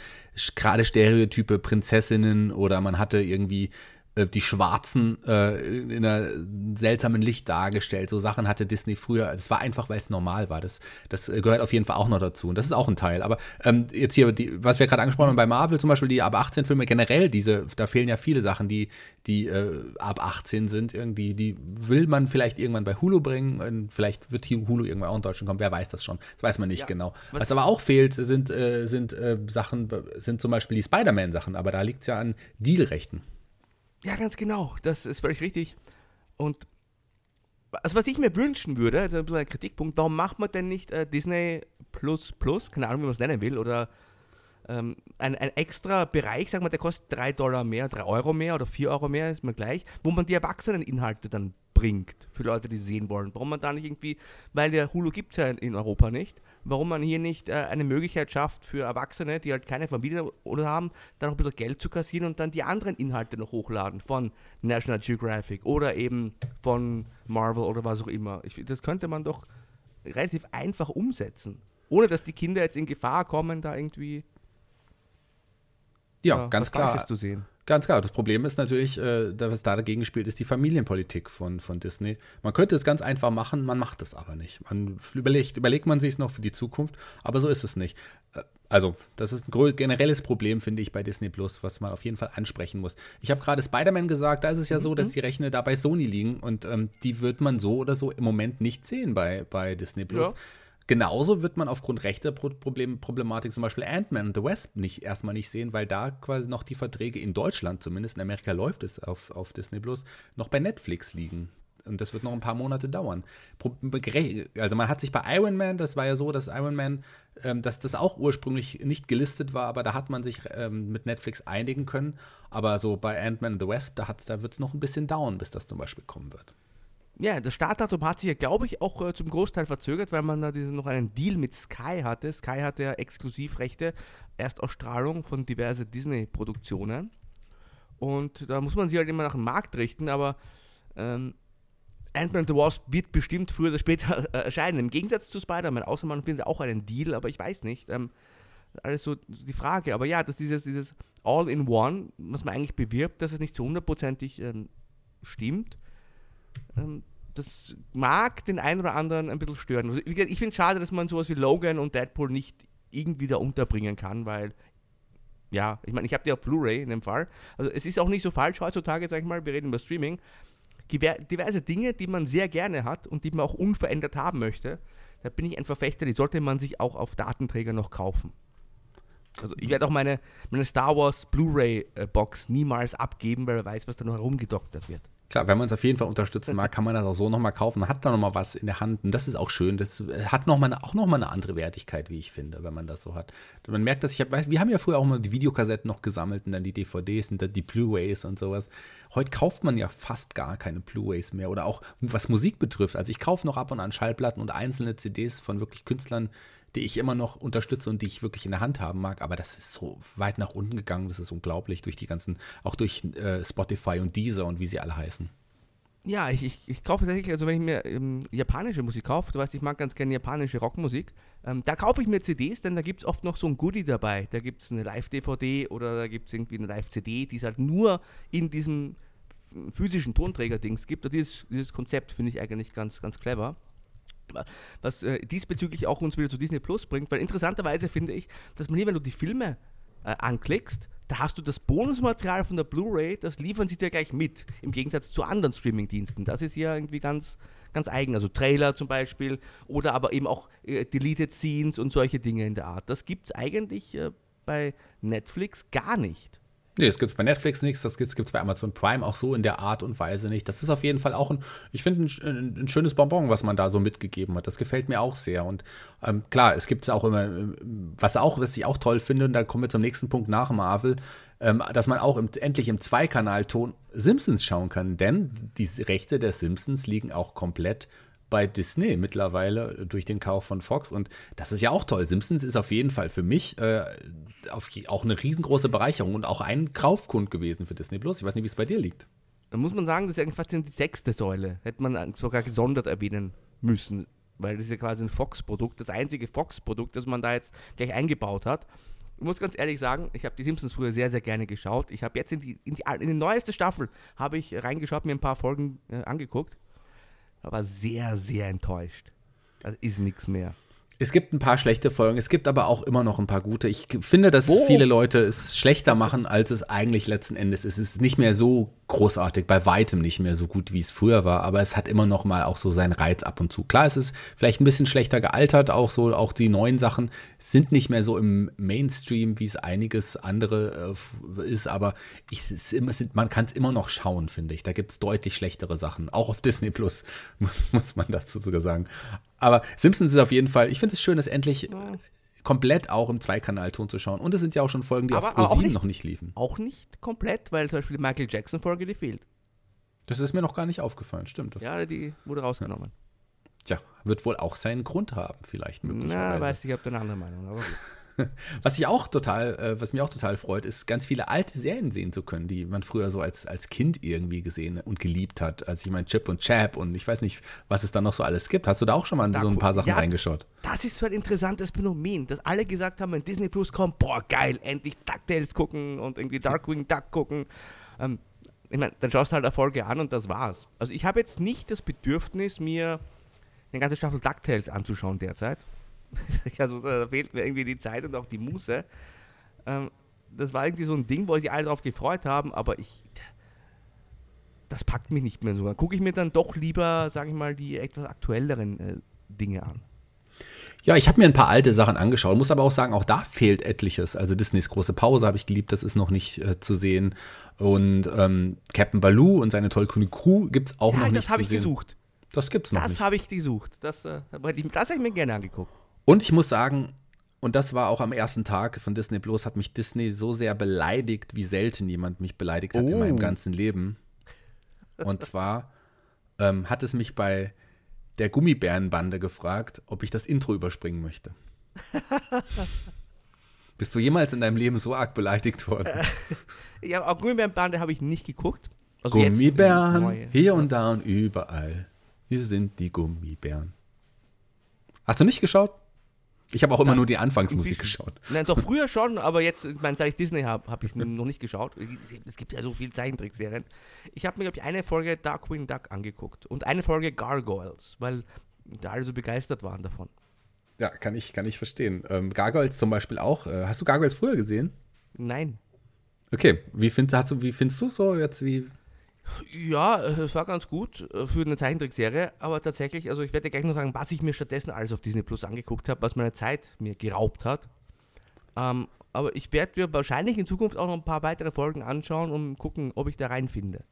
Speaker 2: gerade Stereotype Prinzessinnen oder man hatte irgendwie die Schwarzen äh, in einer seltsamen Licht dargestellt. So Sachen hatte Disney früher. Das war einfach, weil es normal war. Das, das gehört auf jeden Fall auch noch dazu. Und das ist auch ein Teil. Aber ähm, jetzt hier, die, was wir gerade angesprochen haben bei Marvel zum Beispiel, die ab 18 Filme generell, diese, da fehlen ja viele Sachen, die, die äh, ab 18 sind. Irgendwie, die will man vielleicht irgendwann bei Hulu bringen. Und vielleicht wird Hulu irgendwann auch in Deutschland kommen. Wer weiß das schon? Das weiß man nicht ja. genau. Was, was, aber auch fehlt, sind, äh, sind äh, Sachen, sind zum Beispiel die Spider-Man-Sachen. Aber da liegt es ja an Dealrechten.
Speaker 3: Ja, ganz genau. Das ist völlig richtig. Und also was ich mir wünschen würde, das ist ein Kritikpunkt, warum macht man denn nicht äh, Disney Plus Plus, keine Ahnung, wie man es nennen will, oder ähm, ein, ein extra Bereich, sagen wir, der kostet 3 Dollar mehr, 3 Euro mehr oder 4 Euro mehr, ist mir gleich, wo man die Erwachseneninhalte dann bringt, für Leute, die sehen wollen. Warum man da nicht irgendwie, weil der Hulu gibt es ja in Europa nicht, warum man hier nicht äh, eine Möglichkeit schafft für Erwachsene, die halt keine Familie oder haben, dann noch ein bisschen Geld zu kassieren und dann die anderen Inhalte noch hochladen von National Geographic oder eben von Marvel oder was auch immer. Ich, das könnte man doch relativ einfach umsetzen, ohne dass die Kinder jetzt in Gefahr kommen, da irgendwie
Speaker 2: ja, ja ganz klar.
Speaker 3: zu sehen.
Speaker 2: Ganz klar. Das Problem ist natürlich, äh, was da dagegen spielt, ist die Familienpolitik von, von Disney. Man könnte es ganz einfach machen, man macht es aber nicht. Man überlegt, überlegt man sich es noch für die Zukunft, aber so ist es nicht. Äh, also, das ist ein generelles Problem, finde ich, bei Disney Plus, was man auf jeden Fall ansprechen muss. Ich habe gerade Spider-Man gesagt, da ist es ja so, dass mhm. die Rechner da bei Sony liegen und ähm, die wird man so oder so im Moment nicht sehen bei, bei Disney Plus. Ja. Genauso wird man aufgrund rechter Problem, Problematik zum Beispiel Ant-Man and the Wasp nicht, erstmal nicht sehen, weil da quasi noch die Verträge in Deutschland, zumindest in Amerika läuft es auf, auf Disney Plus, noch bei Netflix liegen. Und das wird noch ein paar Monate dauern. Also man hat sich bei Iron Man, das war ja so, dass Iron Man, ähm, dass das auch ursprünglich nicht gelistet war, aber da hat man sich ähm, mit Netflix einigen können. Aber so bei Ant-Man and the Wasp, da, da wird es noch ein bisschen dauern, bis das zum Beispiel kommen wird.
Speaker 3: Ja, das Startdatum hat sich ja, glaube ich, auch äh, zum Großteil verzögert, weil man da diesen, noch einen Deal mit Sky hatte. Sky hatte ja Exklusivrechte, Erstausstrahlung von diverse Disney-Produktionen. Und da muss man sich halt immer nach dem Markt richten, aber ähm, Ant-Man the Wasp wird bestimmt früher oder später äh, *laughs* erscheinen. Im Gegensatz zu Spider-Man, außer man findet auch einen Deal, aber ich weiß nicht. Ähm, alles so die Frage. Aber ja, dass dieses, dieses All-in-One, was man eigentlich bewirbt, dass es nicht zu hundertprozentig ähm, stimmt ähm, das mag den einen oder anderen ein bisschen stören. Also, ich finde es schade, dass man sowas wie Logan und Deadpool nicht irgendwie da unterbringen kann, weil, ja, ich meine, ich habe die auf Blu-ray in dem Fall. Also es ist auch nicht so falsch heutzutage, sag ich mal, wir reden über Streaming. Diverse Dinge, die man sehr gerne hat und die man auch unverändert haben möchte, da bin ich ein Verfechter, die sollte man sich auch auf Datenträger noch kaufen. Also ich werde auch meine, meine Star Wars Blu-ray-Box niemals abgeben, weil er weiß, was da noch herumgedoktert wird.
Speaker 2: Klar, wenn man es auf jeden Fall unterstützen mag, kann man das auch so nochmal kaufen. Man hat da nochmal was in der Hand und das ist auch schön. Das hat noch mal eine, auch nochmal eine andere Wertigkeit, wie ich finde, wenn man das so hat. Man merkt, dass ich habe, wir haben ja früher auch mal die Videokassetten noch gesammelt und dann die DVDs und dann die Blu-rays und sowas. Heute kauft man ja fast gar keine Blu-rays mehr oder auch was Musik betrifft. Also ich kaufe noch ab und an Schallplatten und einzelne CDs von wirklich Künstlern, die ich immer noch unterstütze und die ich wirklich in der Hand haben mag. Aber das ist so weit nach unten gegangen, das ist unglaublich durch die ganzen, auch durch äh, Spotify und Deezer und wie sie alle heißen.
Speaker 3: Ja, ich, ich, ich kaufe tatsächlich, also wenn ich mir ähm, japanische Musik kaufe, du weißt, ich mag ganz gerne japanische Rockmusik, ähm, da kaufe ich mir CDs, denn da gibt es oft noch so ein Goodie dabei. Da gibt es eine Live-DVD oder da gibt es irgendwie eine Live-CD, die es halt nur in diesem physischen Tonträger-Dings gibt. Und dieses, dieses Konzept finde ich eigentlich ganz, ganz clever was äh, diesbezüglich auch uns wieder zu Disney Plus bringt, weil interessanterweise finde ich, dass man hier, wenn du die Filme äh, anklickst, da hast du das Bonusmaterial von der Blu-ray, das liefern sie dir gleich mit, im Gegensatz zu anderen Streaming-Diensten. Das ist ja irgendwie ganz, ganz eigen, also Trailer zum Beispiel oder aber eben auch äh, Deleted Scenes und solche Dinge in der Art. Das gibt es eigentlich äh, bei Netflix gar nicht.
Speaker 2: Nee, das gibt es bei Netflix nichts, das gibt es bei Amazon Prime auch so in der Art und Weise nicht. Das ist auf jeden Fall auch ein, ich finde, ein, ein, schönes Bonbon, was man da so mitgegeben hat. Das gefällt mir auch sehr. Und ähm, klar, es gibt es auch immer, was auch, was ich auch toll finde, und da kommen wir zum nächsten Punkt nach Marvel, ähm, dass man auch im, endlich im Zweikanalton Simpsons schauen kann. Denn die Rechte der Simpsons liegen auch komplett bei Disney mittlerweile durch den Kauf von Fox. Und das ist ja auch toll. Simpsons ist auf jeden Fall für mich äh, auch eine riesengroße Bereicherung und auch ein Kaufkund gewesen für Disney Plus. Ich weiß nicht, wie es bei dir liegt.
Speaker 3: Da muss man sagen, das ist eigentlich fast die sechste Säule. Hätte man sogar gesondert erwähnen müssen, weil das ist ja quasi ein Fox-Produkt, das einzige Fox-Produkt, das man da jetzt gleich eingebaut hat. Ich muss ganz ehrlich sagen, ich habe die Simpsons früher sehr, sehr gerne geschaut. Ich habe jetzt in die, in die, in die neueste Staffel habe ich reingeschaut, mir ein paar Folgen äh, angeguckt aber sehr, sehr enttäuscht. Das ist nichts mehr.
Speaker 2: Es gibt ein paar schlechte Folgen, es gibt aber auch immer noch ein paar gute. Ich finde, dass Wo? viele Leute es schlechter machen, als es eigentlich letzten Endes ist. Es ist nicht mehr so großartig, bei weitem nicht mehr so gut, wie es früher war, aber es hat immer noch mal auch so seinen Reiz ab und zu. Klar, es ist vielleicht ein bisschen schlechter gealtert, auch so, auch die neuen Sachen sind nicht mehr so im Mainstream, wie es einiges andere äh, ist, aber ich, es immer, sind, man kann es immer noch schauen, finde ich. Da gibt es deutlich schlechtere Sachen, auch auf Disney Plus, *laughs* muss, muss man dazu sogar sagen. Aber Simpsons ist auf jeden Fall, ich finde es schön, dass endlich. Komplett auch im Zweikanalton zu schauen. Und es sind ja auch schon Folgen, die aber, auf Pro noch nicht liefen.
Speaker 3: Auch nicht komplett, weil zum Beispiel die Michael Jackson-Folge, die fehlt.
Speaker 2: Das ist mir noch gar nicht aufgefallen, stimmt. Das
Speaker 3: ja, die wurde rausgenommen.
Speaker 2: Tja, wird wohl auch seinen Grund haben, vielleicht
Speaker 3: möglicherweise. Na, weiß ich, ich habe eine andere Meinung, aber gut. *laughs* *laughs*
Speaker 2: Was ich auch total, äh, was mich auch total freut, ist, ganz viele alte Serien sehen zu können, die man früher so als, als Kind irgendwie gesehen und geliebt hat. Also ich meine Chip und Chap und ich weiß nicht, was es da noch so alles gibt. Hast du da auch schon mal da, so ein paar Sachen ja, reingeschaut?
Speaker 3: Das ist so ein interessantes Phänomen, dass alle gesagt haben, wenn Disney Plus kommt, boah geil, endlich DuckTales gucken und irgendwie Darkwing Duck gucken. Ähm, ich meine, dann schaust du halt eine Folge an und das war's. Also ich habe jetzt nicht das Bedürfnis, mir eine ganze Staffel DuckTales anzuschauen derzeit. *laughs* also da fehlt mir irgendwie die Zeit und auch die Muße. Ähm, das war irgendwie so ein Ding, wo sich alle darauf gefreut haben, aber ich. Das packt mich nicht mehr so. Dann gucke ich mir dann doch lieber, sage ich mal, die etwas aktuelleren äh, Dinge an.
Speaker 2: Ja, ich habe mir ein paar alte Sachen angeschaut, muss aber auch sagen, auch da fehlt etliches. Also Disneys große Pause habe ich geliebt, das ist noch nicht äh, zu sehen. Und ähm, Captain Baloo und seine tollkühne Crew gibt es auch ja, noch nicht zu sehen.
Speaker 3: das habe ich gesucht.
Speaker 2: Das gibt's noch
Speaker 3: das
Speaker 2: nicht.
Speaker 3: Das habe ich gesucht. Das, äh, das habe ich mir gerne angeguckt.
Speaker 2: Und ich muss sagen, und das war auch am ersten Tag von Disney Plus, hat mich Disney so sehr beleidigt, wie selten jemand mich beleidigt hat oh. in meinem oh. ganzen Leben. Und zwar ähm, hat es mich bei der Gummibärenbande gefragt, ob ich das Intro überspringen möchte. *laughs* Bist du jemals in deinem Leben so arg beleidigt worden? *laughs*
Speaker 3: ja, auch Gummibärenbande habe ich nicht geguckt.
Speaker 2: Also Gummibären, hier und da und überall. Hier sind die Gummibären. Hast du nicht geschaut? Ich habe auch immer nur die Anfangsmusik geschaut.
Speaker 3: Nein, doch früher schon, aber jetzt, ich meine, seit ich Disney habe, habe ich es noch nicht geschaut. Es gibt ja so viele Zeichentrickserien. Ich habe mir, glaube ich, eine Folge Darkwing Duck angeguckt und eine Folge Gargoyles, weil da alle so begeistert waren davon.
Speaker 2: Ja, kann ich, kann ich verstehen. Ähm, Gargoyles zum Beispiel auch. Äh, hast du Gargoyles früher gesehen?
Speaker 3: Nein.
Speaker 2: Okay, wie, find, hast du, wie findest du so jetzt? Wie,
Speaker 3: ja, es war ganz gut äh, für eine Zeichentrickserie, aber tatsächlich, also ich werde gleich noch sagen, was ich mir stattdessen alles auf Disney Plus angeguckt habe, was meine Zeit mir geraubt hat. Ähm, aber ich werde mir wahrscheinlich in Zukunft auch noch ein paar weitere Folgen anschauen und gucken, ob ich da reinfinde.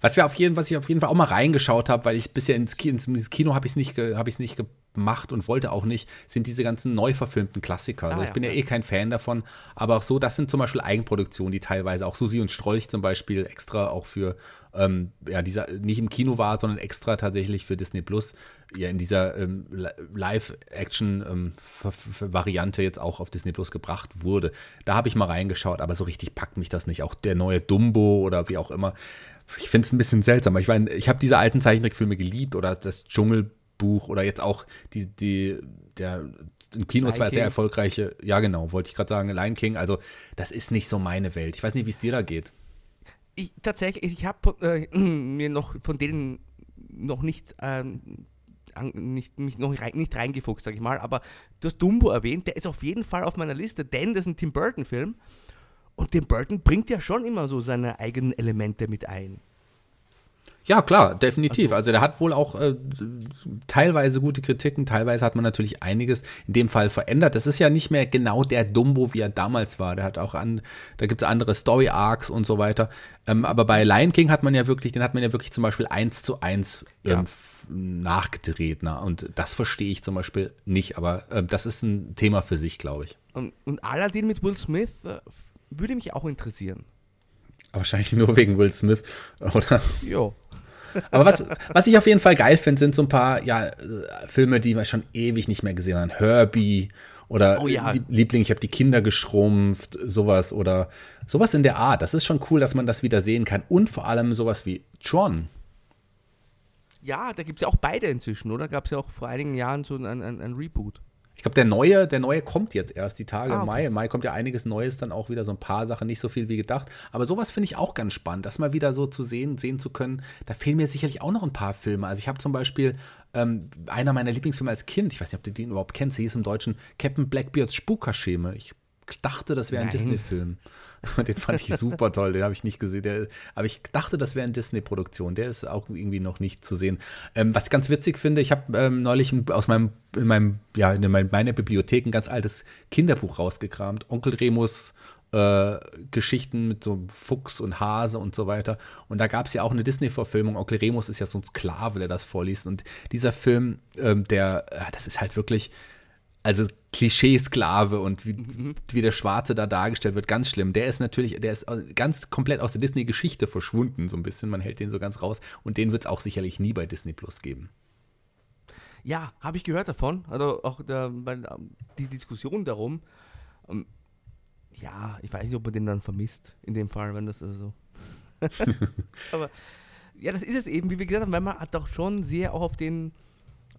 Speaker 2: Was wir auf jeden, was ich auf jeden Fall auch mal reingeschaut habe, weil ich bisher ins Kino, ins Kino habe ich es nicht, ich es nicht gemacht und wollte auch nicht, sind diese ganzen neu verfilmten Klassiker. Also ah, ich bin ja, ja eh kein Fan davon, aber auch so, das sind zum Beispiel Eigenproduktionen, die teilweise auch Susi und Strolch zum Beispiel extra auch für ähm, ja dieser nicht im Kino war, sondern extra tatsächlich für Disney Plus ja in dieser ähm, Live-Action-Variante ähm, jetzt auch auf Disney Plus gebracht wurde. Da habe ich mal reingeschaut, aber so richtig packt mich das nicht. Auch der neue Dumbo oder wie auch immer ich finde es ein bisschen seltsam. Ich meine, ich habe diese alten Zeichentrickfilme geliebt oder das Dschungelbuch oder jetzt auch die, die, der im Kino Lion zwar King. sehr erfolgreiche, ja genau, wollte ich gerade sagen, Lion King. Also, das ist nicht so meine Welt. Ich weiß nicht, wie es dir da geht.
Speaker 3: Ich, tatsächlich, ich habe äh, *clears throat* mir noch von denen noch nicht, ähm, nicht, mich noch rein, nicht reingefuchst, sag ich mal, aber du hast Dumbo erwähnt, der ist auf jeden Fall auf meiner Liste, denn das ist ein Tim Burton-Film und Tim Burton bringt ja schon immer so seine eigenen Elemente mit ein.
Speaker 2: Ja, klar, definitiv. Also, also der hat wohl auch äh, teilweise gute Kritiken, teilweise hat man natürlich einiges in dem Fall verändert. Das ist ja nicht mehr genau der Dumbo, wie er damals war. Der hat auch an, da gibt es andere Story-Arcs und so weiter. Ähm, aber bei Lion King hat man ja wirklich, den hat man ja wirklich zum Beispiel eins zu eins ähm, ja. nachgedreht. Na? Und das verstehe ich zum Beispiel nicht, aber äh, das ist ein Thema für sich, glaube ich.
Speaker 3: Und, und Aladdin mit Will Smith äh, würde mich auch interessieren.
Speaker 2: Wahrscheinlich nur wegen Will Smith, *laughs* oder? Jo. Aber was, was ich auf jeden Fall geil finde, sind so ein paar ja, Filme, die wir schon ewig nicht mehr gesehen haben. Herbie oder oh, ja. Liebling, ich habe die Kinder geschrumpft, sowas oder sowas in der Art. Das ist schon cool, dass man das wieder sehen kann. Und vor allem sowas wie Tron.
Speaker 3: Ja, da gibt es ja auch beide inzwischen, oder? Gab es ja auch vor einigen Jahren so ein, ein, ein Reboot.
Speaker 2: Ich glaube, der neue, der neue kommt jetzt erst die Tage ah, im Mai. Im Mai kommt ja einiges Neues, dann auch wieder so ein paar Sachen, nicht so viel wie gedacht. Aber sowas finde ich auch ganz spannend, das mal wieder so zu sehen, sehen zu können. Da fehlen mir sicherlich auch noch ein paar Filme. Also ich habe zum Beispiel ähm, einer meiner Lieblingsfilme als Kind, ich weiß nicht, ob du den überhaupt kennst, hieß im Deutschen Captain Blackbeards Spukerscheme. Ich dachte, das wäre ein Disney-Film. *laughs* Den fand ich super toll, den habe ich nicht gesehen. Der, aber ich dachte, das wäre eine Disney-Produktion. Der ist auch irgendwie noch nicht zu sehen. Ähm, was ich ganz witzig finde, ich habe ähm, neulich aus meinem, in meinem, ja, in meiner Bibliothek ein ganz altes Kinderbuch rausgekramt. Onkel Remus äh, Geschichten mit so Fuchs und Hase und so weiter. Und da gab es ja auch eine Disney-Verfilmung. Onkel Remus ist ja so ein Sklave, der das vorliest. Und dieser Film, ähm, der, äh, das ist halt wirklich also Klischee-Sklave und wie, mhm. wie, der Schwarze da dargestellt wird, ganz schlimm. Der ist natürlich, der ist ganz komplett aus der Disney-Geschichte verschwunden, so ein bisschen. Man hält den so ganz raus. Und den wird es auch sicherlich nie bei Disney Plus geben.
Speaker 3: Ja, habe ich gehört davon. Also auch der, die Diskussion darum. Ähm, ja, ich weiß nicht, ob man den dann vermisst, in dem Fall, wenn das also so. *laughs* *laughs* Aber ja, das ist es eben, wie wir gesagt haben, weil man doch schon sehr auch auf den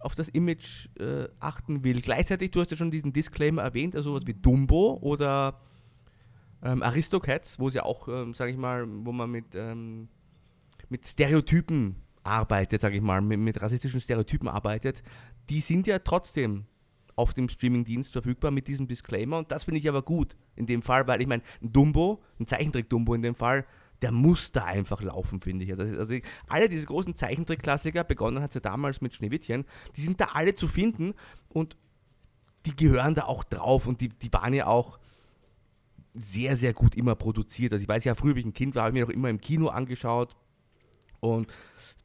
Speaker 3: auf das Image äh, achten will. Gleichzeitig, du hast ja schon diesen Disclaimer erwähnt, also sowas wie Dumbo oder ähm, Aristocats, wo es ja auch, ähm, sage ich mal, wo man mit, ähm, mit Stereotypen arbeitet, sage ich mal, mit, mit rassistischen Stereotypen arbeitet, die sind ja trotzdem auf dem Streamingdienst verfügbar mit diesem Disclaimer und das finde ich aber gut in dem Fall, weil ich meine, ein Dumbo, ein Zeichentrick-Dumbo in dem Fall, der muss da einfach laufen, finde ich. Also, also, alle diese großen Zeichentrick-Klassiker, begonnen hat es ja damals mit Schneewittchen, die sind da alle zu finden und die gehören da auch drauf und die, die waren ja auch sehr, sehr gut immer produziert. Also ich weiß ja, früher, wie ich ein Kind war, habe ich mir auch immer im Kino angeschaut und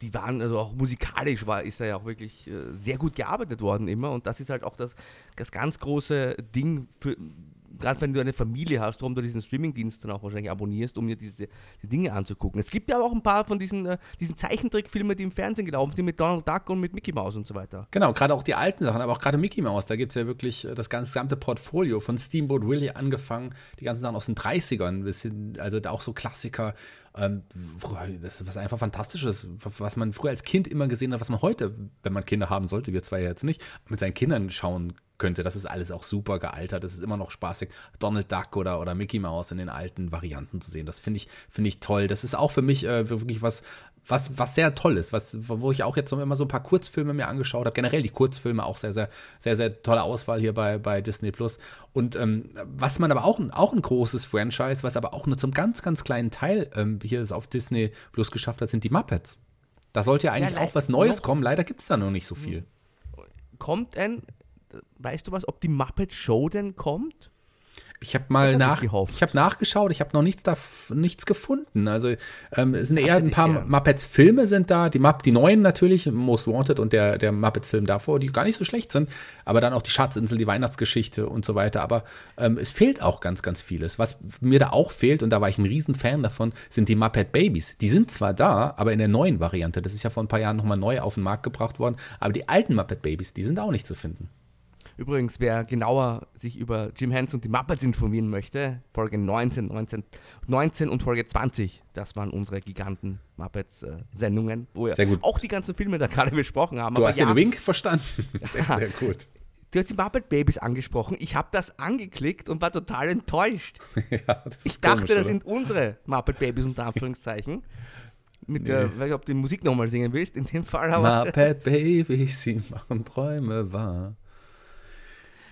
Speaker 3: die waren, also auch musikalisch war, ist da ja auch wirklich äh, sehr gut gearbeitet worden immer. Und das ist halt auch das, das ganz große Ding für, gerade wenn du eine Familie hast, warum du diesen Streamingdienst dann auch wahrscheinlich abonnierst, um dir diese die Dinge anzugucken. Es gibt ja auch ein paar von diesen, äh, diesen Zeichentrickfilmen, die im Fernsehen gelaufen sind, mit Donald Duck und mit Mickey Mouse und so weiter.
Speaker 2: Genau, gerade auch die alten Sachen, aber auch gerade Mickey Mouse, da gibt es ja wirklich äh, das gesamte Portfolio von Steamboat Willie angefangen, die ganzen Sachen aus den 30ern, bis hin, also auch so Klassiker, ähm, das ist was einfach Fantastisches, was man früher als Kind immer gesehen hat, was man heute, wenn man Kinder haben sollte, wir zwei jetzt nicht, mit seinen Kindern schauen könnte. Das ist alles auch super gealtert. Das ist immer noch spaßig, Donald Duck oder, oder Mickey Mouse in den alten Varianten zu sehen. Das finde ich, finde ich toll. Das ist auch für mich äh, wirklich was, was, was sehr toll ist, was, wo ich auch jetzt immer so ein paar Kurzfilme mir angeschaut habe. Generell die Kurzfilme auch sehr, sehr, sehr, sehr tolle Auswahl hier bei, bei Disney Plus. Und ähm, was man aber auch, auch ein großes Franchise, was aber auch nur zum ganz, ganz kleinen Teil ähm, hier ist auf Disney Plus geschafft hat, sind die Muppets. Da sollte ja eigentlich ja, auch was Neues kommen. Leider gibt es da noch nicht so viel.
Speaker 3: Kommt ein weißt du was, ob die Muppet Show denn kommt?
Speaker 2: Ich habe mal nach, ich, ich habe nachgeschaut, ich habe noch nichts, da, nichts gefunden. Also ähm, es sind eher ein paar Muppets-Filme sind da, die, Mupp, die neuen natürlich, Most Wanted und der, der Muppets-Film davor, die gar nicht so schlecht sind, aber dann auch die Schatzinsel, die Weihnachtsgeschichte und so weiter. Aber ähm, es fehlt auch ganz, ganz vieles. Was mir da auch fehlt, und da war ich ein Riesenfan davon, sind die Muppet Babies. Die sind zwar da, aber in der neuen Variante. Das ist ja vor ein paar Jahren nochmal neu auf den Markt gebracht worden, aber die alten Muppet Babies, die sind auch nicht zu finden.
Speaker 3: Übrigens, wer genauer sich über Jim Henson und die Muppets informieren möchte, Folge 19, 19, 19 und Folge 20, das waren unsere giganten Muppets-Sendungen, wo wir auch die ganzen Filme da gerade *laughs* besprochen haben.
Speaker 2: Du hast ja, den Wink verstanden. *laughs* Sehr, sehr gut.
Speaker 3: Du hast die Muppet Babies angesprochen. Ich habe das angeklickt und war total enttäuscht. *laughs* ja, ich dachte, komisch, das sind unsere Muppet Babies unter Anführungszeichen. Mit nee. der, weiß nicht, ob du die Musik nochmal singen willst, in dem Fall
Speaker 2: aber. Muppet Babies, sie machen Träume wahr.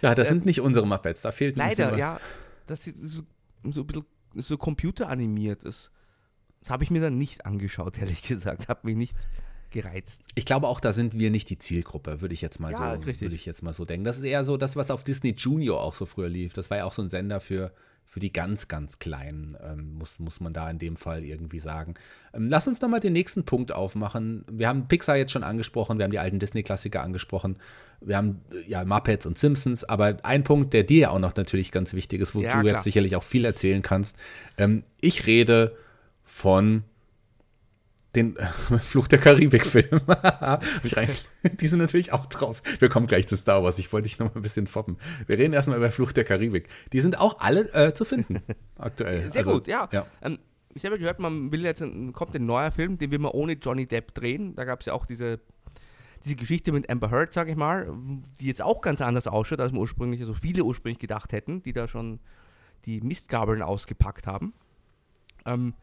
Speaker 2: Ja, das äh, sind nicht unsere Muppets, da fehlt ein
Speaker 3: Leider, ja. Das ist so, so ein bisschen so computeranimiert ist. Das habe ich mir dann nicht angeschaut, *laughs* ehrlich gesagt. Hat mich nicht gereizt.
Speaker 2: Ich glaube auch, da sind wir nicht die Zielgruppe, würde ich jetzt mal ja, so, würde ich jetzt mal so denken. Das ist eher so das, was auf Disney Junior auch so früher lief. Das war ja auch so ein Sender für für die ganz, ganz Kleinen, ähm, muss, muss man da in dem Fall irgendwie sagen. Ähm, lass uns nochmal den nächsten Punkt aufmachen. Wir haben Pixar jetzt schon angesprochen, wir haben die alten Disney-Klassiker angesprochen, wir haben ja Muppets und Simpsons, aber ein Punkt, der dir ja auch noch natürlich ganz wichtig ist, wo ja, du klar. jetzt sicherlich auch viel erzählen kannst. Ähm, ich rede von den *laughs* Fluch der Karibik-Film. *laughs* *laughs* die sind natürlich auch drauf. Wir kommen gleich zu Star Wars. Ich wollte dich noch mal ein bisschen foppen. Wir reden erstmal über Fluch der Karibik. Die sind auch alle äh, zu finden aktuell.
Speaker 3: Sehr also, gut, ja. ja. Ähm, ich habe gehört, man will jetzt ein, kommt ein neuer Film, den will man ohne Johnny Depp drehen. Da gab es ja auch diese, diese Geschichte mit Amber Heard, sage ich mal, die jetzt auch ganz anders ausschaut, als man ursprünglich, also viele ursprünglich gedacht hätten, die da schon die Mistgabeln ausgepackt haben. Ähm,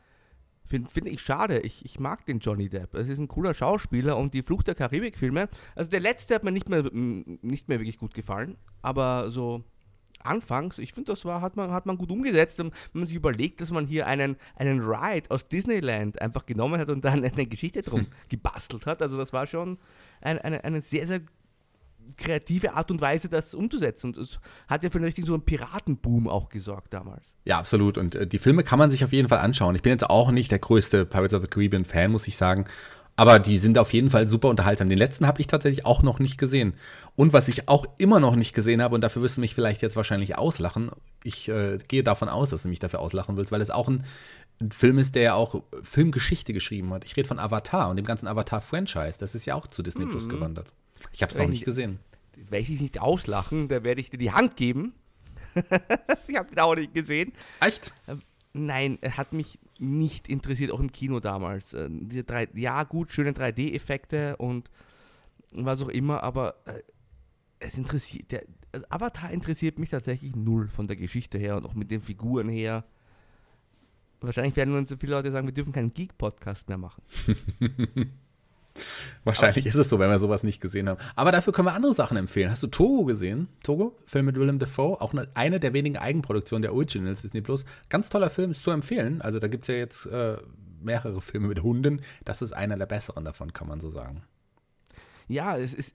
Speaker 3: Finde find ich schade. Ich, ich mag den Johnny Depp. Es ist ein cooler Schauspieler und die Flucht der Karibik-Filme. Also der letzte hat mir nicht mehr, nicht mehr wirklich gut gefallen. Aber so anfangs, ich finde, das war, hat man, hat man gut umgesetzt. Und wenn man sich überlegt, dass man hier einen, einen Ride aus Disneyland einfach genommen hat und dann eine Geschichte drum *laughs* gebastelt hat. Also das war schon ein, eine, eine sehr, sehr kreative Art und Weise, das umzusetzen. Und es hat ja für einen richtigen so einen Piratenboom auch gesorgt damals.
Speaker 2: Ja, absolut. Und äh, die Filme kann man sich auf jeden Fall anschauen. Ich bin jetzt auch nicht der größte Pirates of the Caribbean Fan, muss ich sagen. Aber die sind auf jeden Fall super unterhaltsam. Den letzten habe ich tatsächlich auch noch nicht gesehen. Und was ich auch immer noch nicht gesehen habe, und dafür wirst du mich vielleicht jetzt wahrscheinlich auslachen, ich äh, gehe davon aus, dass du mich dafür auslachen willst, weil es auch ein, ein Film ist, der ja auch Filmgeschichte geschrieben hat. Ich rede von Avatar und dem ganzen Avatar-Franchise. Das ist ja auch zu Disney Plus mhm. gewandert. Ich habe es noch nicht gesehen.
Speaker 3: Werde ich dich nicht auslachen, da werde ich dir die Hand geben. *laughs* ich habe den auch nicht gesehen.
Speaker 2: Echt?
Speaker 3: Ähm, nein, er hat mich nicht interessiert, auch im Kino damals. Äh, diese drei, ja, gut, schöne 3D-Effekte und was auch immer, aber äh, es interessiert, der also Avatar interessiert mich tatsächlich null von der Geschichte her und auch mit den Figuren her. Wahrscheinlich werden uns so viele Leute sagen, wir dürfen keinen Geek-Podcast mehr machen. *laughs*
Speaker 2: Wahrscheinlich ist es so, wenn wir sowas nicht gesehen haben. Aber dafür können wir andere Sachen empfehlen. Hast du Togo gesehen? Togo? Film mit Willem Dafoe? Auch eine, der wenigen Eigenproduktionen der Originals Disney Plus. Ganz toller Film, ist zu empfehlen. Also da gibt es ja jetzt äh, mehrere Filme mit Hunden. Das ist einer der besseren davon, kann man so sagen.
Speaker 3: Ja, es ist.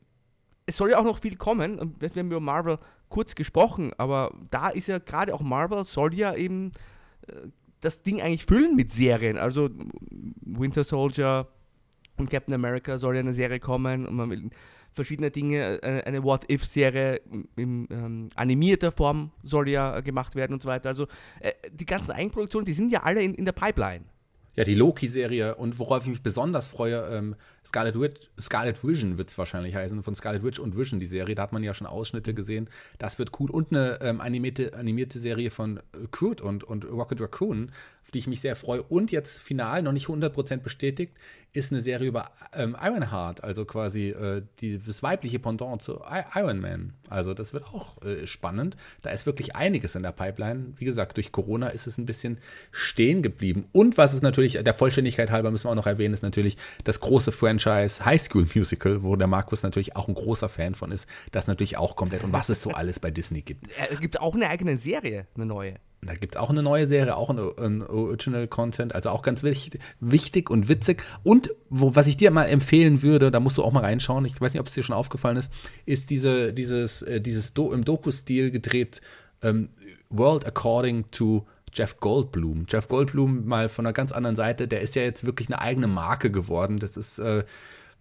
Speaker 3: Es soll ja auch noch viel kommen. Wir haben über Marvel kurz gesprochen, aber da ist ja gerade auch Marvel soll ja eben äh, das Ding eigentlich füllen mit Serien. Also Winter Soldier, und Captain America soll ja eine Serie kommen und man will verschiedene Dinge, eine, eine What-If-Serie in ähm, animierter Form soll ja gemacht werden und so weiter. Also äh, die ganzen Eigenproduktionen, die sind ja alle in, in der Pipeline.
Speaker 2: Ja, die Loki-Serie und worauf ich mich besonders freue, ähm, Scarlet, Witch, Scarlet Vision wird es wahrscheinlich heißen, von Scarlet Witch und Vision, die Serie, da hat man ja schon Ausschnitte gesehen. Das wird cool. Und eine ähm, animierte, animierte Serie von äh, Crude und, und Rocket Raccoon, auf die ich mich sehr freue. Und jetzt final, noch nicht 100% bestätigt, ist eine Serie über ähm, Ironheart, also quasi äh, die, das weibliche Pendant zu I Iron Man. Also das wird auch äh, spannend. Da ist wirklich einiges in der Pipeline. Wie gesagt, durch Corona ist es ein bisschen stehen geblieben. Und was ist natürlich, der Vollständigkeit halber müssen wir auch noch erwähnen, ist natürlich das große Franchise High School Musical, wo der Markus natürlich auch ein großer Fan von ist. Das natürlich auch komplett. Und was es so alles bei Disney gibt. *laughs*
Speaker 3: Es gibt auch eine eigene Serie, eine neue.
Speaker 2: Da gibt es auch eine neue Serie, auch ein, ein, Original Content, also auch ganz wichtig, wichtig und witzig. Und wo, was ich dir mal empfehlen würde, da musst du auch mal reinschauen, ich weiß nicht, ob es dir schon aufgefallen ist, ist diese, dieses, äh, dieses Do, im Doku-Stil gedreht ähm, World According to Jeff Goldblum. Jeff Goldblum mal von einer ganz anderen Seite, der ist ja jetzt wirklich eine eigene Marke geworden. Das ist, äh,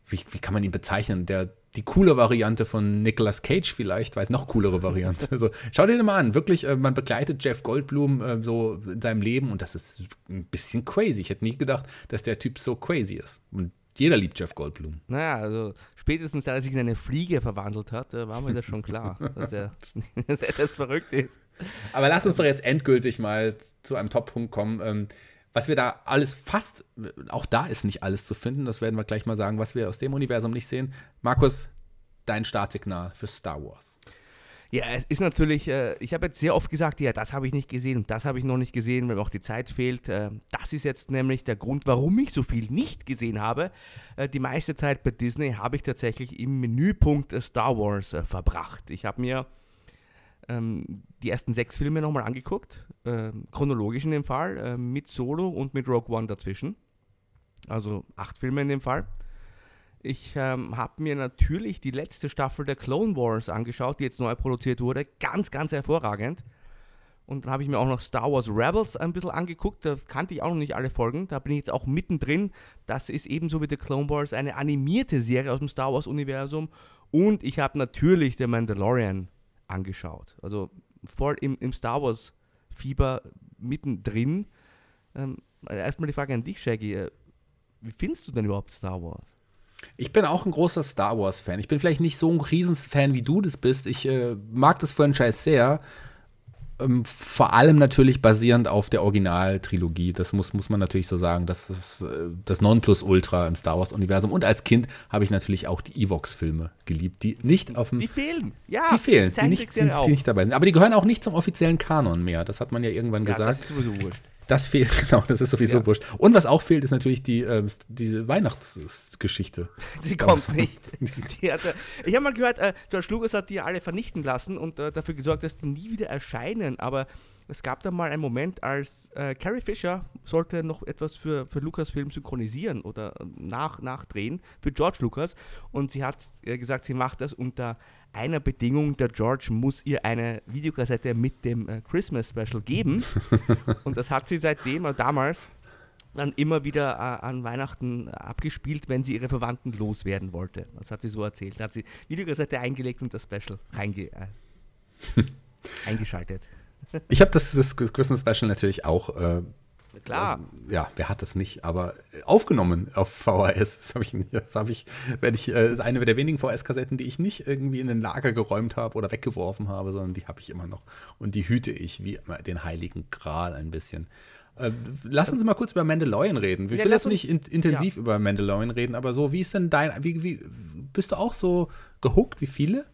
Speaker 2: wie, wie kann man ihn bezeichnen? Der, die coole Variante von Nicolas Cage vielleicht, weil es noch coolere Variante. *laughs* Also, schau dir den mal an. Wirklich, äh, man begleitet Jeff Goldblum äh, so in seinem Leben und das ist ein bisschen crazy. Ich hätte nie gedacht, dass der Typ so crazy ist. Und jeder liebt Jeff Goldblum.
Speaker 3: Naja, also spätestens als er sich in eine Fliege verwandelt hat, äh, war mir das schon klar, *laughs* dass er, *laughs* dass er etwas verrückt ist.
Speaker 2: Aber lass uns doch jetzt endgültig mal zu einem Top-Punkt kommen. Ähm, was wir da alles fast, auch da ist nicht alles zu finden, das werden wir gleich mal sagen, was wir aus dem Universum nicht sehen. Markus, dein Startsignal für Star Wars.
Speaker 3: Ja, es ist natürlich, äh, ich habe jetzt sehr oft gesagt, ja, das habe ich nicht gesehen und das habe ich noch nicht gesehen, weil mir auch die Zeit fehlt. Äh, das ist jetzt nämlich der Grund, warum ich so viel nicht gesehen habe. Äh, die meiste Zeit bei Disney habe ich tatsächlich im Menüpunkt Star Wars äh, verbracht. Ich habe mir ähm, die ersten sechs Filme nochmal angeguckt, äh, chronologisch in dem Fall, äh, mit Solo und mit Rogue One dazwischen. Also acht Filme in dem Fall. Ich ähm, habe mir natürlich die letzte Staffel der Clone Wars angeschaut, die jetzt neu produziert wurde. Ganz, ganz hervorragend. Und dann habe ich mir auch noch Star Wars Rebels ein bisschen angeguckt. Da kannte ich auch noch nicht alle Folgen. Da bin ich jetzt auch mittendrin. Das ist ebenso wie The Clone Wars eine animierte Serie aus dem Star Wars-Universum. Und ich habe natürlich The Mandalorian angeschaut. Also voll im, im Star Wars-Fieber mittendrin. Ähm, erstmal die Frage an dich, Shaggy. Äh, wie findest du denn überhaupt Star Wars?
Speaker 2: Ich bin auch ein großer Star Wars-Fan. Ich bin vielleicht nicht so ein Riesenfan, wie du das bist. Ich äh, mag das Franchise sehr. Ähm, vor allem natürlich basierend auf der Originaltrilogie. Das muss, muss man natürlich so sagen. Das ist äh, das Nonplusultra im Star Wars-Universum. Und als Kind habe ich natürlich auch die Evox-Filme geliebt, die nicht auf dem.
Speaker 3: Die fehlen, ja.
Speaker 2: Die fehlen, die nicht, die, die nicht dabei sind. Aber die gehören auch nicht zum offiziellen Kanon mehr. Das hat man ja irgendwann ja, gesagt. Das ist sowieso wurscht. Das fehlt, *laughs* genau, das ist sowieso ja. wurscht. Und was auch fehlt, ist natürlich die ähm, diese Weihnachtsgeschichte.
Speaker 3: Die kommt nicht. *laughs* Die hatte, ich habe mal gehört, äh, George Lucas hat die alle vernichten lassen und äh, dafür gesorgt, dass die nie wieder erscheinen. Aber es gab da mal einen Moment, als äh, Carrie Fisher sollte noch etwas für, für Lucasfilm synchronisieren oder nach, nachdrehen für George Lucas. Und sie hat äh, gesagt, sie macht das unter einer Bedingung, der George muss ihr eine Videokassette mit dem äh, Christmas Special geben. *laughs* und das hat sie seitdem, äh, damals, dann immer wieder äh, an Weihnachten abgespielt, wenn sie ihre Verwandten loswerden wollte. Das hat sie so erzählt. Da hat sie Videokassette eingelegt und das Special reinge äh, *laughs* eingeschaltet.
Speaker 2: Ich habe das, das, Christmas Special natürlich auch äh,
Speaker 3: Klar.
Speaker 2: ja, wer hat das nicht, aber aufgenommen auf VHS. Das habe ich, das habe ich, werde ich, äh, ist eine der wenigen VHS-Kassetten, die ich nicht irgendwie in den Lager geräumt habe oder weggeworfen habe, sondern die habe ich immer noch. Und die hüte ich wie immer den heiligen Gral ein bisschen. Äh, lass uns mal kurz über Mandalorian reden. Ich
Speaker 3: Ja,
Speaker 2: will jetzt nicht in, intensiv über Mandalorian reden, aber so, wie ist denn dein, wie, wie, bist du auch so gehuckt wie viele?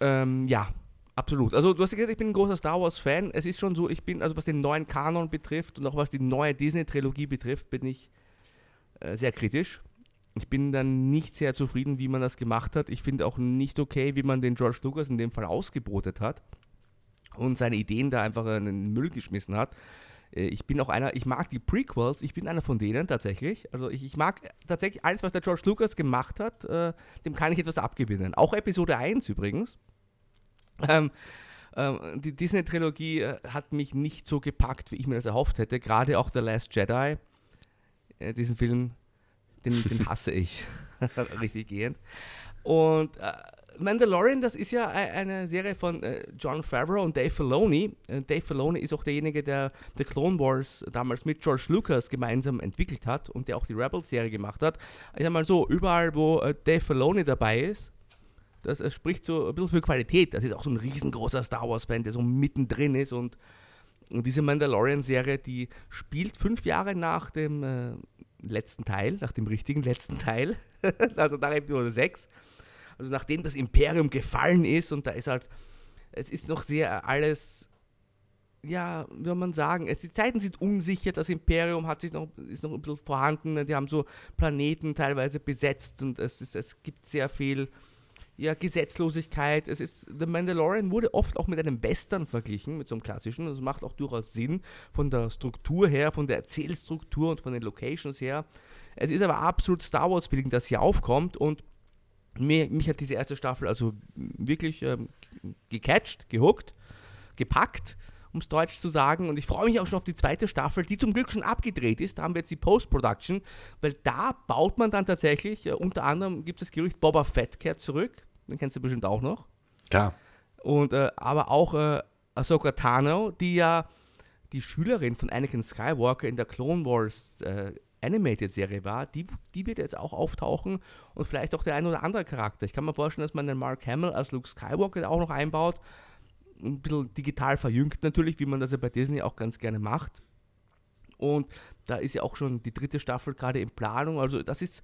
Speaker 3: Ähm, ja, absolut. Also du hast gesagt, ich bin ein großer Star Wars-Fan. Es ist schon so, ich bin, also was den neuen Kanon betrifft und auch was die neue Disney-Trilogie betrifft, bin ich äh, sehr kritisch. Ich bin dann nicht sehr zufrieden, wie man das gemacht hat. Ich finde auch nicht okay, wie man den George Lucas in dem Fall ausgebotet hat und seine Ideen da einfach in den Müll geschmissen hat. Äh, Ich bin auch einer, ich mag die Prequels, ich bin einer von denen tatsächlich. Also ich, ich mag tatsächlich alles, was der George Lucas gemacht hat, äh, dem kann ich etwas abgewinnen. Auch Episode 1 übrigens. *laughs* Ähm, ähm, die Disney-Trilogie äh, hat mich nicht so gepackt, wie ich mir das erhofft hätte. Gerade auch The Last Jedi, äh, diesen Film, den, den *laughs* hasse ich *laughs* richtig gehend. Und äh, Mandalorian, das ist ja e- eine Serie von äh, John Favreau und Dave Filoni. Äh, Dave Filoni ist auch derjenige, der The Clone Wars damals mit George Lucas gemeinsam entwickelt hat und der auch die Rebels-Serie gemacht hat. Ich sag mal so, überall, wo äh, Dave Filoni dabei ist, das spricht so ein bisschen für Qualität. Das ist auch so ein riesengroßer Star Wars-Fan, der so mittendrin ist und, und diese Mandalorian-Serie, die spielt fünf Jahre nach dem äh, letzten Teil, nach dem richtigen letzten Teil, *laughs* also nach Episode 6. Also nachdem das Imperium gefallen ist und da ist halt, es ist noch sehr alles, ja, wie soll man sagen, es, die Zeiten sind unsicher, das Imperium hat sich noch, ist noch ein bisschen vorhanden, die haben so Planeten teilweise besetzt und es, ist, es gibt sehr viel ja, Gesetzlosigkeit. Es ist, The Mandalorian wurde oft auch mit einem Western verglichen, mit so einem klassischen. Das macht auch durchaus Sinn von der Struktur her, von der Erzählstruktur und von den Locations her. Es ist aber absolut Star Wars-Feeling, das hier aufkommt und mir, mich hat diese erste Staffel also wirklich ähm, gecatcht, gehuckt, gepackt, um es deutsch zu sagen. Und ich freue mich auch schon auf die zweite Staffel, die zum Glück schon abgedreht ist. Da haben wir jetzt die Post-Production, weil da baut man dann tatsächlich, äh, unter anderem gibt es das Gerücht, Boba Fett kehrt zurück. Den kennst du bestimmt auch noch.
Speaker 2: Klar.
Speaker 3: Und äh, aber auch äh, Ahsoka Tano, die ja die Schülerin von Anakin Skywalker in der Clone Wars äh, Animated-Serie war, die, die wird jetzt auch auftauchen und vielleicht auch der ein oder andere Charakter. Ich kann mir vorstellen, dass man den Mark Hamill als Luke Skywalker auch noch einbaut. Ein bisschen digital verjüngt natürlich, wie man das ja bei Disney auch ganz gerne macht. Und da ist ja auch schon die dritte Staffel gerade in Planung. Also das ist,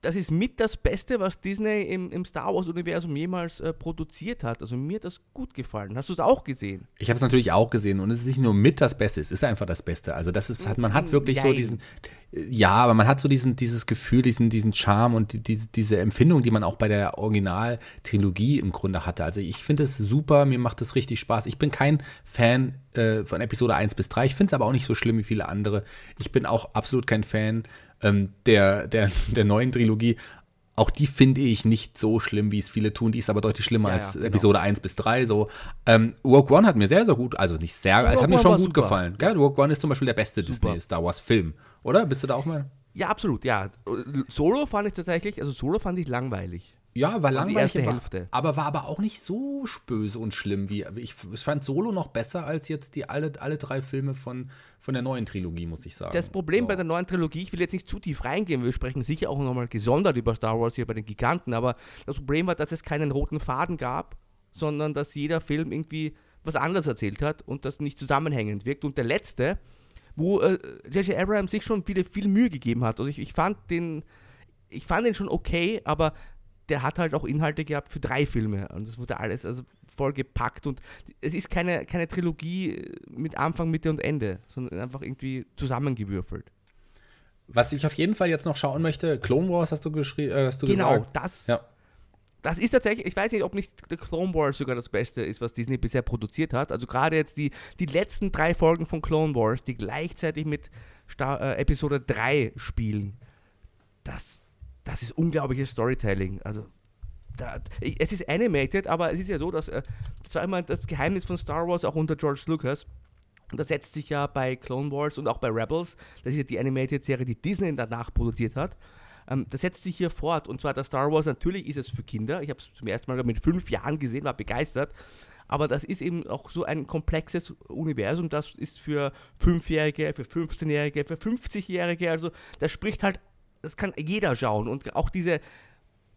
Speaker 3: das ist mit das Beste, was Disney im, im Star Wars-Universum jemals äh, produziert hat. Also mir hat das gut gefallen. Hast du es auch gesehen?
Speaker 2: Ich habe es natürlich auch gesehen und es ist nicht nur mit das Beste, es ist einfach das Beste. Also das ist, hat, man hat wirklich so
Speaker 3: Jein.
Speaker 2: diesen, ja, aber man hat so diesen, dieses Gefühl, diesen, diesen Charme und die, diese, diese Empfindung, die man auch bei der Original-Trilogie im Grunde hatte. Also ich finde es super, mir macht es richtig Spaß. Ich bin kein Fan äh, von Episode 1 bis 3, ich finde es aber auch nicht so schlimm wie viele andere. Ich bin auch absolut kein Fan ähm, der, der, der neuen Trilogie. Auch die finde ich nicht so schlimm, wie es viele tun. Die ist aber deutlich schlimmer
Speaker 3: Ja,
Speaker 2: als
Speaker 3: ja, genau.
Speaker 2: Episode 1 bis 3. So. Ähm, Rogue One hat mir sehr, sehr gut, also nicht sehr, es hat mir schon gut
Speaker 3: super.
Speaker 2: gefallen. Gell? Rogue One ist zum Beispiel der beste
Speaker 3: Super.
Speaker 2: Disney Star Wars Film, oder? Bist du da auch mal?
Speaker 3: Ja, absolut, ja. Solo fand ich tatsächlich, also Solo fand ich langweilig.
Speaker 2: Ja, war
Speaker 3: die
Speaker 2: langweilig,
Speaker 3: erste
Speaker 2: aber,
Speaker 3: Hälfte.
Speaker 2: aber war aber auch nicht so böse und schlimm wie ich, ich fand Solo noch besser als jetzt die alle, alle drei Filme von, von der neuen Trilogie, muss ich sagen.
Speaker 3: Das Problem
Speaker 2: So.
Speaker 3: bei der neuen Trilogie, ich will jetzt nicht zu tief reingehen, wir sprechen sicher auch nochmal gesondert über Star Wars hier bei den Giganten, aber das Problem war, dass es keinen roten Faden gab, sondern dass jeder Film irgendwie was anderes erzählt hat und das nicht zusammenhängend wirkt. Und der letzte, wo äh, J.J. Abrams sich schon wieder viel Mühe gegeben hat. Also ich, ich fand den, ich fand den schon okay, aber der hat halt auch Inhalte gehabt für drei Filme und das wurde alles also voll gepackt und es ist keine, keine Trilogie mit Anfang, Mitte und Ende, sondern einfach irgendwie zusammengewürfelt.
Speaker 2: Was ich auf jeden Fall jetzt noch schauen möchte, Clone Wars hast du, geschrie- äh, hast du
Speaker 3: Genau,
Speaker 2: gesagt.
Speaker 3: das,
Speaker 2: Ja.
Speaker 3: das ist tatsächlich, ich weiß nicht, ob nicht The Clone Wars sogar das Beste ist, was Disney bisher produziert hat. Also gerade jetzt die, die letzten drei Folgen von Clone Wars, die gleichzeitig mit Star, äh, Episode 3 spielen, das, das ist unglaubliches Storytelling. Also da, es ist animated, aber es ist ja so, dass äh, das immer das Geheimnis von Star Wars auch unter George Lucas. Und das setzt sich ja bei Clone Wars und auch bei Rebels, das ist ja die Animated-Serie, die Disney danach produziert hat, ähm, das setzt sich hier fort. Und zwar das Star Wars, natürlich ist es für Kinder. Ich habe es zum ersten Mal mit fünf Jahren gesehen, war begeistert. aber das ist eben auch so ein komplexes Universum, das ist für Fünfjährige, für 15-Jährige, für 50-Jährige, also das spricht halt, das kann jeder schauen und auch diese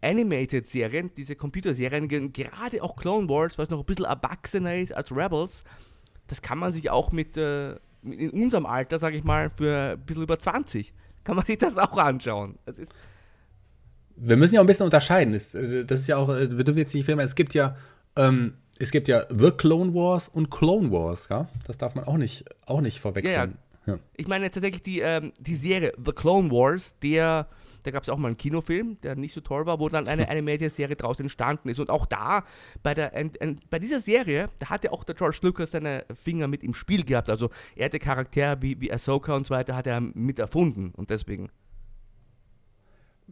Speaker 3: Animated-Serien, diese Computerserien, gerade auch Clone Wars, was noch ein bisschen erwachsener ist als Rebels, das kann man sich auch mit, äh, in unserem Alter, sage ich mal, für ein bisschen über 20, kann man sich das auch anschauen. Das ist
Speaker 2: wir müssen ja auch ein bisschen unterscheiden. Das, äh, das ist ja auch, äh, wir dürfen jetzt nicht filmen, es gibt ja, ähm, es gibt ja The Clone Wars und Clone Wars, ja. Das darf man auch nicht, auch nicht verwechseln.
Speaker 3: Ja, ja. Ich meine tatsächlich die, ähm, die Serie The Clone Wars, der, da gab es auch mal einen Kinofilm, der nicht so toll war, wo dann eine *laughs* Animated-Serie daraus entstanden ist. Und auch da, bei, der, en, en, bei dieser Serie, da hatte auch der George Lucas seine Finger mit im Spiel gehabt. Also er hatte Charaktere wie, wie Ahsoka und so weiter, hat er mit erfunden. Und deswegen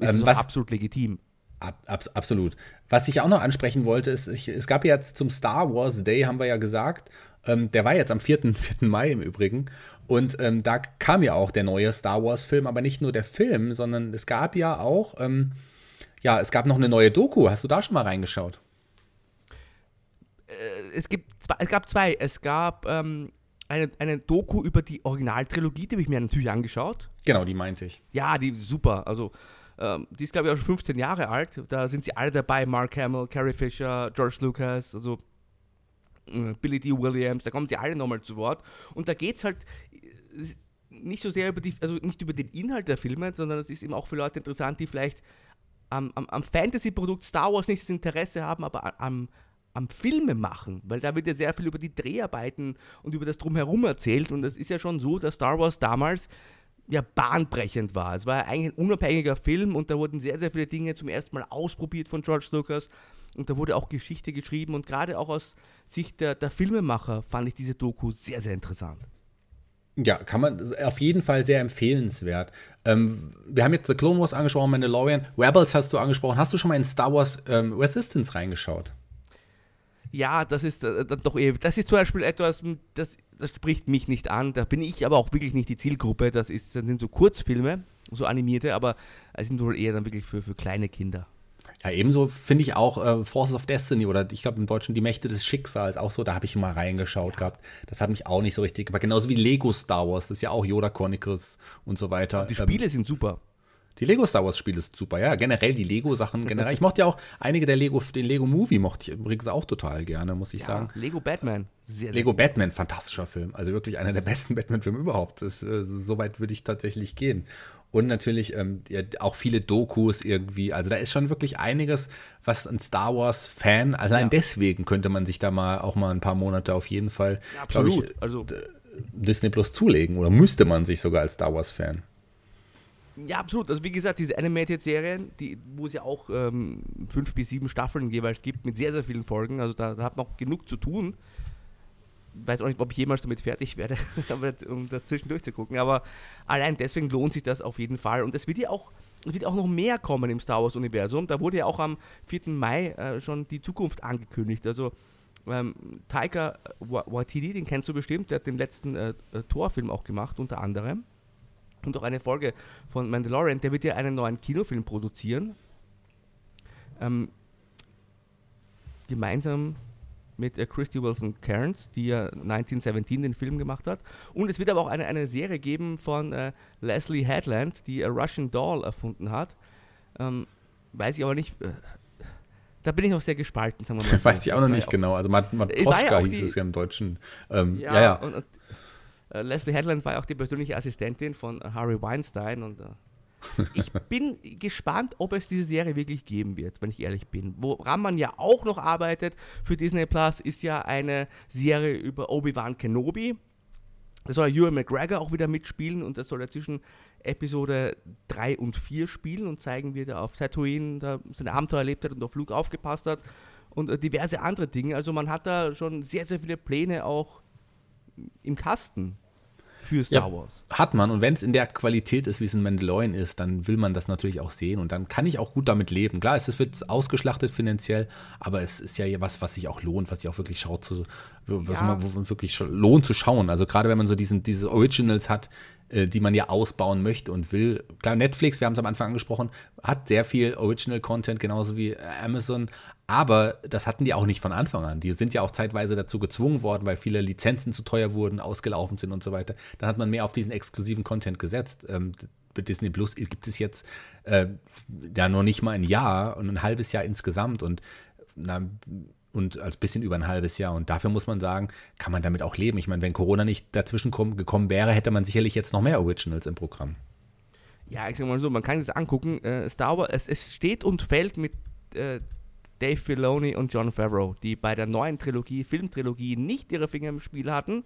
Speaker 3: ist ähm, was, absolut legitim.
Speaker 2: Ab, ab, absolut. Was ich auch noch ansprechen wollte, ist, ich, es gab jetzt zum Star Wars Day, haben wir ja gesagt, ähm, der war jetzt am 4. 4. *laughs* Mai im Übrigen. Und ähm, da kam ja auch der neue Star Wars-Film, aber nicht nur der Film, sondern es gab ja auch, ähm, ja, es gab noch eine neue Doku. Hast du da schon mal reingeschaut?
Speaker 3: Äh, es, gibt es gab zwei. Es gab ähm, eine, eine Doku über die Originaltrilogie, die habe ich mir natürlich angeschaut.
Speaker 2: Genau, die meinte ich.
Speaker 3: Ja, die ist super. Also ähm, die ist, glaube ich, auch schon 15 Jahre alt. Da sind sie alle dabei: Mark Hamill, Carrie Fisher, George Lucas, also Billy D. Williams. Da kommen die alle nochmal zu Wort. Und da geht es halt äh, nicht so sehr über die, also nicht über den Inhalt der Filme, sondern es ist eben auch für Leute interessant, die vielleicht am, am, am Fantasy-Produkt Star Wars nicht das Interesse haben, aber am, am Filme machen, weil da wird ja sehr viel über die Dreharbeiten und über das Drumherum erzählt und es ist ja schon so, dass Star Wars damals ja bahnbrechend war. Es war eigentlich ein unabhängiger Film und da wurden sehr, sehr viele Dinge zum ersten Mal ausprobiert von George Lucas und da wurde auch Geschichte geschrieben und gerade auch aus Sicht der, der Filmemacher fand ich diese Doku sehr, sehr interessant.
Speaker 2: Ja, kann man auf jeden Fall sehr empfehlenswert. Ähm, wir haben jetzt The Clone Wars angesprochen, Mandalorian, Rebels hast du angesprochen. Hast du schon mal in Star Wars ähm, Resistance reingeschaut?
Speaker 3: Ja, das ist äh, doch eh, das ist zum Beispiel etwas, das das spricht mich nicht an. Da bin ich aber auch wirklich nicht die Zielgruppe. Das, ist, das sind so Kurzfilme, so animierte, aber es sind wohl eher dann wirklich für, für kleine Kinder.
Speaker 2: Ja, ebenso finde ich auch äh, Forces of Destiny oder ich glaube im Deutschen Die Mächte des Schicksals auch so, da habe ich mal reingeschaut gehabt. Das hat mich auch nicht so richtig, aber genauso wie Lego Star Wars, das ist ja auch Yoda Chronicles und so weiter.
Speaker 3: Die Spiele ähm, sind super.
Speaker 2: Die Lego Star Wars Spiele sind super, ja. Generell die Lego Sachen, generell. Ich mochte ja auch einige der Lego, den Lego Movie mochte ich übrigens auch total gerne, muss ich ja, sagen.
Speaker 3: Lego Batman.
Speaker 2: Sehr, Lego sehr Batman, fantastischer Film. Also wirklich einer der besten *laughs* Batman-Filme überhaupt. Das, äh, so weit würde ich tatsächlich gehen. Und natürlich ähm, ja, auch viele Dokus irgendwie. Also da ist schon wirklich einiges, was ein Star Wars-Fan, allein ja. deswegen könnte man sich da mal auch mal ein paar Monate auf jeden Fall, ja, absolut. Ich, also Disney Plus zulegen. Oder müsste man sich sogar als Star Wars-Fan.
Speaker 3: Ja, absolut. Also wie gesagt, diese Animated-Serien, die, wo es ja auch ähm, fünf bis sieben Staffeln jeweils gibt, mit sehr, sehr vielen Folgen, also da, da hat man auch genug zu tun. Weiß auch nicht, ob ich jemals damit fertig werde, *laughs* um das zwischendurch zu gucken, aber allein deswegen lohnt sich das auf jeden Fall. Und es wird ja auch, wird auch noch mehr kommen im Star Wars-Universum. Da wurde ja auch am 4. Mai äh, schon die Zukunft angekündigt. Also ähm, Taika Waititi, den kennst du bestimmt, der hat den letzten äh, äh Torfilm auch gemacht, unter anderem und auch eine Folge von Mandalorian, der wird ja einen neuen Kinofilm produzieren. Ähm, gemeinsam mit äh, Christy Wilson Cairns, die ja 1917 den Film gemacht hat. Und es wird aber auch eine, eine Serie geben von äh, Leslie Headland, die A Russian Doll erfunden hat. Ähm, weiß ich aber nicht. Äh, da bin ich noch sehr gespalten,
Speaker 2: sagen wir mal. *laughs* Weiß ich auch noch nicht genau. Also Matroschka ja hieß die, es ja im Deutschen.
Speaker 3: Ähm, ja, ja, ja. Und, äh, Leslie Headland war ja auch die persönliche Assistentin von Harry Weinstein und äh, ich bin gespannt, ob es diese Serie wirklich geben wird, wenn ich ehrlich bin. Woran man ja auch noch arbeitet für Disney Plus, ist ja eine Serie über Obi-Wan Kenobi. Da soll Ewan McGregor auch wieder mitspielen und das soll er zwischen Episode 3 und 4 spielen und zeigen, wie er auf Tatooine da seine Abenteuer erlebt hat und auf Flug aufgepasst hat und äh, diverse andere Dinge. Also man hat da schon sehr, sehr viele Pläne auch im Kasten für Star ja, Wars.
Speaker 2: Hat man. Und wenn es in der Qualität ist, wie es in Mandalorian ist, dann will man das natürlich auch sehen. Und dann kann ich auch gut damit leben. Klar, es wird ausgeschlachtet finanziell, aber es ist ja was, was sich auch lohnt, was sich auch wirklich schaut, zu, was ja. man, wirklich lohnt zu schauen. Also gerade wenn man so diesen, diese Originals hat, äh, die man ja ausbauen möchte und will. Klar, Netflix, wir haben es am Anfang angesprochen, hat sehr viel Original Content, genauso wie Amazon, aber das hatten die auch nicht von Anfang an. Die sind ja auch zeitweise dazu gezwungen worden, weil viele Lizenzen zu teuer wurden, ausgelaufen sind und so weiter. Dann hat man mehr auf diesen exklusiven Content gesetzt. Ähm, bei Disney Plus gibt es jetzt äh, ja noch nicht mal ein Jahr und ein halbes Jahr insgesamt und na, und ein bisschen über ein halbes Jahr. Und dafür muss man sagen, kann man damit auch leben. Ich meine, wenn Corona nicht dazwischen gekommen wäre, hätte man sicherlich jetzt noch mehr Originals im Programm.
Speaker 3: Ja, ich sag mal so, man kann es angucken. Äh, Star Wars, es, es, steht und fällt mit äh, Dave Filoni und John Favreau, die bei der neuen Trilogie, Filmtrilogie, nicht ihre Finger im Spiel hatten,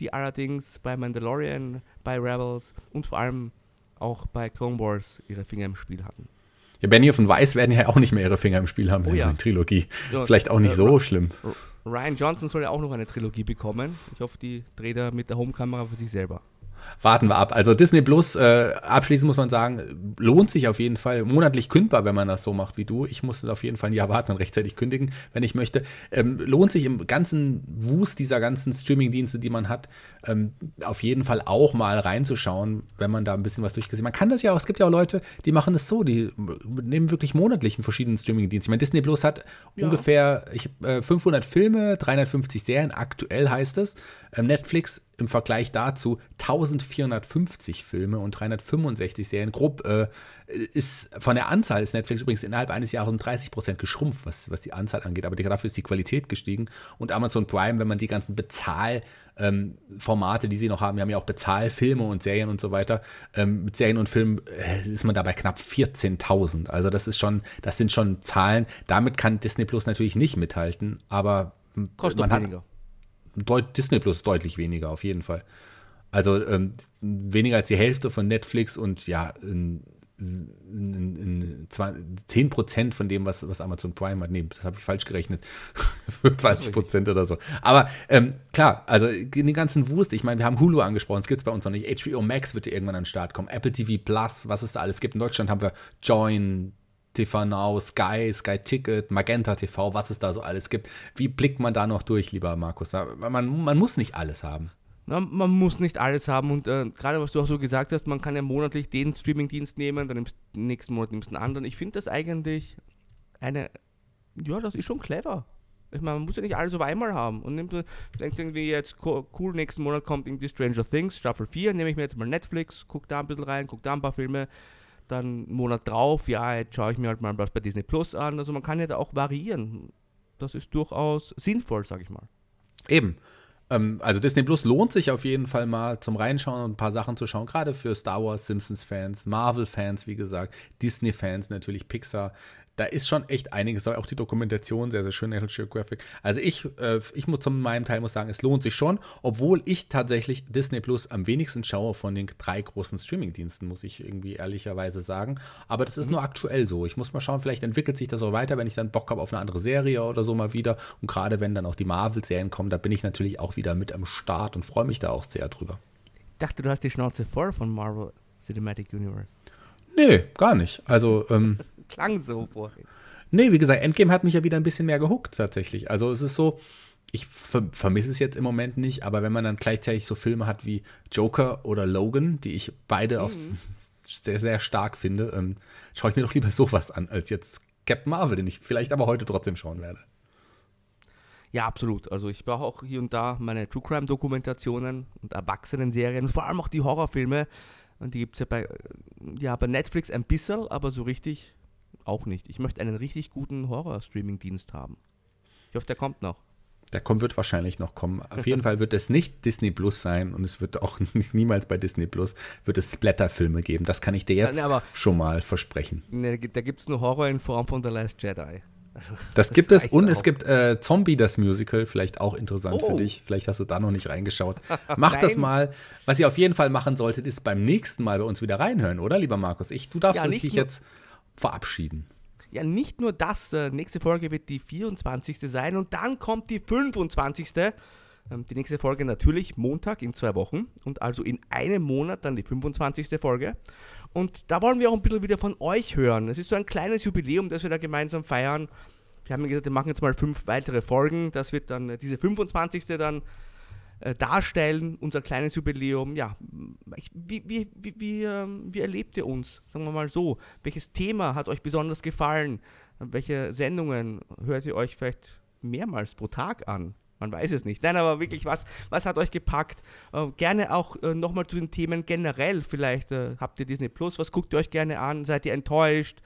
Speaker 3: die allerdings bei Mandalorian, bei Rebels und vor allem auch bei Clone Wars ihre Finger im Spiel hatten.
Speaker 2: Ja, Benioff und Weiss werden ja auch nicht mehr ihre Finger im Spiel haben oh, in ja. der Trilogie. Ja, Vielleicht auch nicht äh, so schlimm.
Speaker 3: Ryan Johnson soll ja auch noch eine Trilogie bekommen. Ich hoffe, die dreht er mit der Homekamera für sich selber
Speaker 2: warten wir ab. Also Disney Plus, äh, abschließend muss man sagen, lohnt sich auf jeden Fall. Monatlich kündbar, wenn man das so macht wie du. Ich muss auf jeden Fall ein Jahr warten und rechtzeitig kündigen, wenn ich möchte. Ähm, lohnt sich im ganzen Wust dieser ganzen Streaming-Dienste, die man hat, ähm, auf jeden Fall auch mal reinzuschauen, wenn man da ein bisschen was durchgesehen hat. Man kann das ja auch, es gibt ja auch Leute, die machen das so, die nehmen wirklich monatlich einen verschiedenen Streaming-Dienst. Ich meine, Disney Plus hat ja. ungefähr ich, äh, 500 Filme, 350 Serien, aktuell heißt es. Ähm, Netflix im Vergleich dazu 1450 Filme und 365 Serien. Grob äh, ist von der Anzahl ist Netflix übrigens innerhalb eines Jahres um 30 Prozent geschrumpft, was, was die Anzahl angeht. Aber dafür ist die Qualität gestiegen. Und Amazon Prime, wenn man die ganzen Bezahlformate, ähm, die sie noch haben, wir haben ja auch Bezahlfilme und Serien und so weiter. Ähm, mit Serien und Filmen äh, ist man dabei knapp 14.000. Also das ist schon, das sind schon Zahlen. Damit kann Disney Plus natürlich nicht mithalten, aber
Speaker 3: Kostet man hat, weniger
Speaker 2: Deut Disney Plus deutlich weniger, auf jeden Fall. Also ähm, weniger als die Hälfte von Netflix und ja, in, in, in 10 Prozent von dem, was, was Amazon Prime hat. Nee, das habe ich falsch gerechnet. *laughs* 20 Prozent oder so. Aber ähm, klar, also in den ganzen Wurst, ich meine, wir haben Hulu angesprochen, es gibt es bei uns noch nicht. HBO Max wird irgendwann an den Start kommen. Apple TV Plus, was es da alles gibt. In Deutschland haben wir Join, TV Now, Sky, Sky Ticket, Magenta TV, was es da so alles gibt. Wie blickt man da noch durch, lieber Markus? Man, man muss nicht alles haben.
Speaker 3: Man muss nicht alles haben und äh, gerade was du auch so gesagt hast, man kann ja monatlich den Streamingdienst nehmen, dann nimmst nächsten Monat nimmst einen anderen. Ich finde das eigentlich eine, ja, das ist schon clever. Ich meine, man muss ja nicht alles auf einmal haben. Und nimmt, denkst irgendwie jetzt, cool, nächsten Monat kommt irgendwie Stranger Things, Staffel 4, nehme ich mir jetzt mal Netflix, guck da ein bisschen rein, guck da ein paar Filme, dann einen Monat drauf, ja, jetzt schaue ich mir halt mal was bei Disney Plus an. Also man kann ja da auch variieren. Das ist durchaus sinnvoll, sage ich mal.
Speaker 2: Eben. Ähm, also Disney Plus lohnt sich auf jeden Fall mal zum Reinschauen und ein paar Sachen zu schauen, gerade für Star Wars, Simpsons-Fans, Marvel-Fans, wie gesagt, Disney-Fans, natürlich Pixar da ist schon echt einiges, auch die Dokumentation sehr, sehr schön, National Geographic. Also ich, äh, ich muss zu meinem Teil muss sagen, es lohnt sich schon, obwohl ich tatsächlich Disney Plus am wenigsten schaue von den drei großen Streamingdiensten, muss ich irgendwie ehrlicherweise sagen. Aber das ist mhm. nur aktuell so. Ich muss mal schauen, vielleicht entwickelt sich das auch weiter, wenn ich dann Bock habe auf eine andere Serie oder so mal wieder. Und gerade wenn dann auch die Marvel-Serien kommen, da bin ich natürlich auch wieder mit am Start und freue mich da auch sehr drüber.
Speaker 3: Ich dachte, du hast die Schnauze voll von Marvel Cinematic Universe.
Speaker 2: Nee, gar nicht. Also, ähm, *laughs*
Speaker 3: klang so vorhin.
Speaker 2: Nee, wie gesagt, Endgame hat mich ja wieder ein bisschen mehr gehuckt tatsächlich. Also es ist so, ich ver vermisse es jetzt im Moment nicht, aber wenn man dann gleichzeitig so Filme hat wie Joker oder Logan, die ich beide mhm. *laughs* sehr, sehr stark finde, ähm, schaue ich mir doch lieber sowas an, als jetzt Captain Marvel, den ich vielleicht aber heute trotzdem schauen werde.
Speaker 3: Ja, absolut. Also ich brauche auch hier und da meine True Crime Dokumentationen und Erwachsenen-Serien, vor allem auch die Horrorfilme. Und die gibt es ja bei, ja bei Netflix ein bisschen, aber so richtig auch nicht. Ich möchte einen richtig guten Horror-Streaming-Dienst haben. Ich hoffe, der kommt noch.
Speaker 2: Der kommt, wird wahrscheinlich noch kommen. Auf jeden Fall wird es nicht Disney Plus sein und es wird auch *laughs* niemals bei Disney Plus wird es Splatter-Filme geben. Das kann ich dir jetzt ja, schon mal versprechen.
Speaker 3: Ne, da gibt es nur Horror in Form von The Last Jedi.
Speaker 2: Das, das gibt es und auch. es gibt äh, Zombie, das Musical, vielleicht auch interessant oh. für dich. Vielleicht hast du da noch nicht reingeschaut. *laughs* Mach das mal. Was ihr auf jeden Fall machen solltet, ist beim nächsten Mal bei uns wieder reinhören, oder, lieber Markus? Ich, du darfst ja, dich jetzt verabschieden.
Speaker 3: Ja, nicht nur das, äh, nächste Folge wird die 24. sein und dann kommt die 25. Ähm, die nächste Folge natürlich Montag in zwei Wochen und also in einem Monat dann die 25. Folge. Und da wollen wir auch ein bisschen wieder von euch hören. Es ist so ein kleines Jubiläum, das wir da gemeinsam feiern. Wir haben gesagt, wir machen jetzt mal fünf weitere Folgen. Das wird dann äh, diese 25. dann äh, darstellen, unser kleines Jubiläum. Ja, wie, wie, wie, wie, ähm, wie erlebt ihr uns? Sagen wir mal so. Welches Thema hat euch besonders gefallen? Welche Sendungen hört ihr euch vielleicht mehrmals pro Tag an? Man weiß es nicht. Nein, aber wirklich, was, was hat euch gepackt? Äh, gerne auch äh, nochmal zu den Themen generell. Vielleicht äh, habt ihr Disney Plus, was guckt ihr euch gerne an? Seid ihr enttäuscht?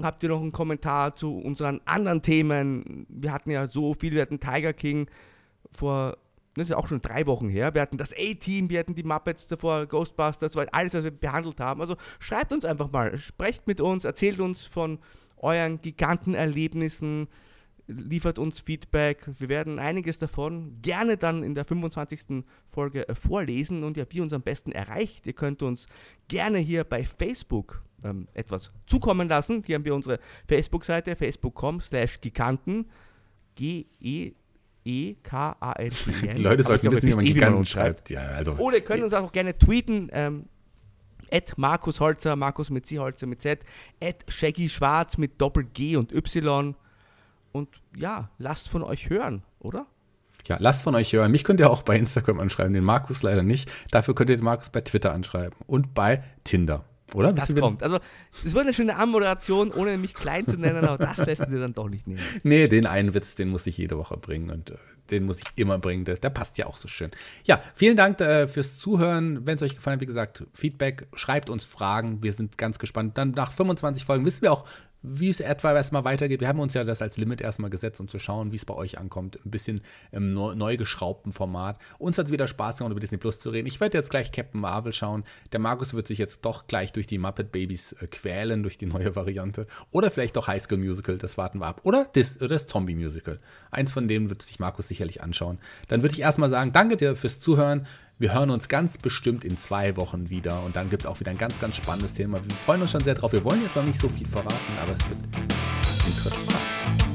Speaker 3: Habt ihr noch einen Kommentar zu unseren anderen Themen? Wir hatten ja so viel, wir hatten Tiger King vor, das ist ja auch schon drei Wochen her. Wir hatten das A-Team, wir hatten die Muppets davor, Ghostbusters, alles, was wir behandelt haben. Also schreibt uns einfach mal, sprecht mit uns, erzählt uns von euren Gigantenerlebnissen, liefert uns Feedback. Wir werden einiges davon gerne dann in der 25. Folge äh, vorlesen und ja, wie uns am besten erreicht. Ihr könnt uns gerne hier bei Facebook ähm, etwas zukommen lassen. Hier haben wir unsere Facebook-Seite, facebook.com slash giganten, G-E E-K-A-N-T. *laughs*
Speaker 2: Die Leute sollten wissen, wie man Giganten schreibt. Ja,
Speaker 3: also. Oder ihr könnt uns auch gerne tweeten. Ähm, at Markus Holzer, Markus mit C, Holzer mit Z, at Shaggy Schwarz mit Doppel G und Y. Und ja, lasst von euch hören, oder?
Speaker 2: Ja, lasst von euch hören. Mich könnt ihr auch bei Instagram anschreiben, den Markus leider nicht. Dafür könnt ihr den Markus bei Twitter anschreiben und bei Tinder. Oder?
Speaker 3: Das kommt. Also, es wird eine schöne Anmoderation, ohne mich klein zu nennen, aber das lässt du dir dann doch nicht nehmen.
Speaker 2: Nee, den einen Witz, den muss ich jede Woche bringen und äh, den muss ich immer bringen. Der, der, passt ja auch so schön. Ja, vielen Dank äh, fürs Zuhören. Wenn es euch gefallen hat, wie gesagt, Feedback, schreibt uns Fragen. Wir sind ganz gespannt. Dann nach 25 Folgen wissen wir auch, wie es etwa erstmal weitergeht. Wir haben uns ja das als Limit erstmal gesetzt, um zu schauen, wie es bei euch ankommt. Ein bisschen im neu geschraubten Format. Uns hat es wieder Spaß gemacht, über Disney Plus zu reden. Ich werde jetzt gleich Captain Marvel schauen. Der Markus wird sich jetzt doch gleich durch die Muppet Babies äh, quälen, durch die neue Variante. Oder vielleicht doch High School Musical, das warten wir ab. Oder das, das Zombie Musical. Eins von denen wird sich Markus sicherlich anschauen. Dann würde ich erstmal sagen, danke dir fürs Zuhören. Wir hören uns ganz bestimmt in zwei Wochen wieder und dann gibt es auch wieder ein ganz, ganz spannendes Thema. Wir freuen uns schon sehr drauf. Wir wollen jetzt noch nicht so viel verraten, aber es wird interessant.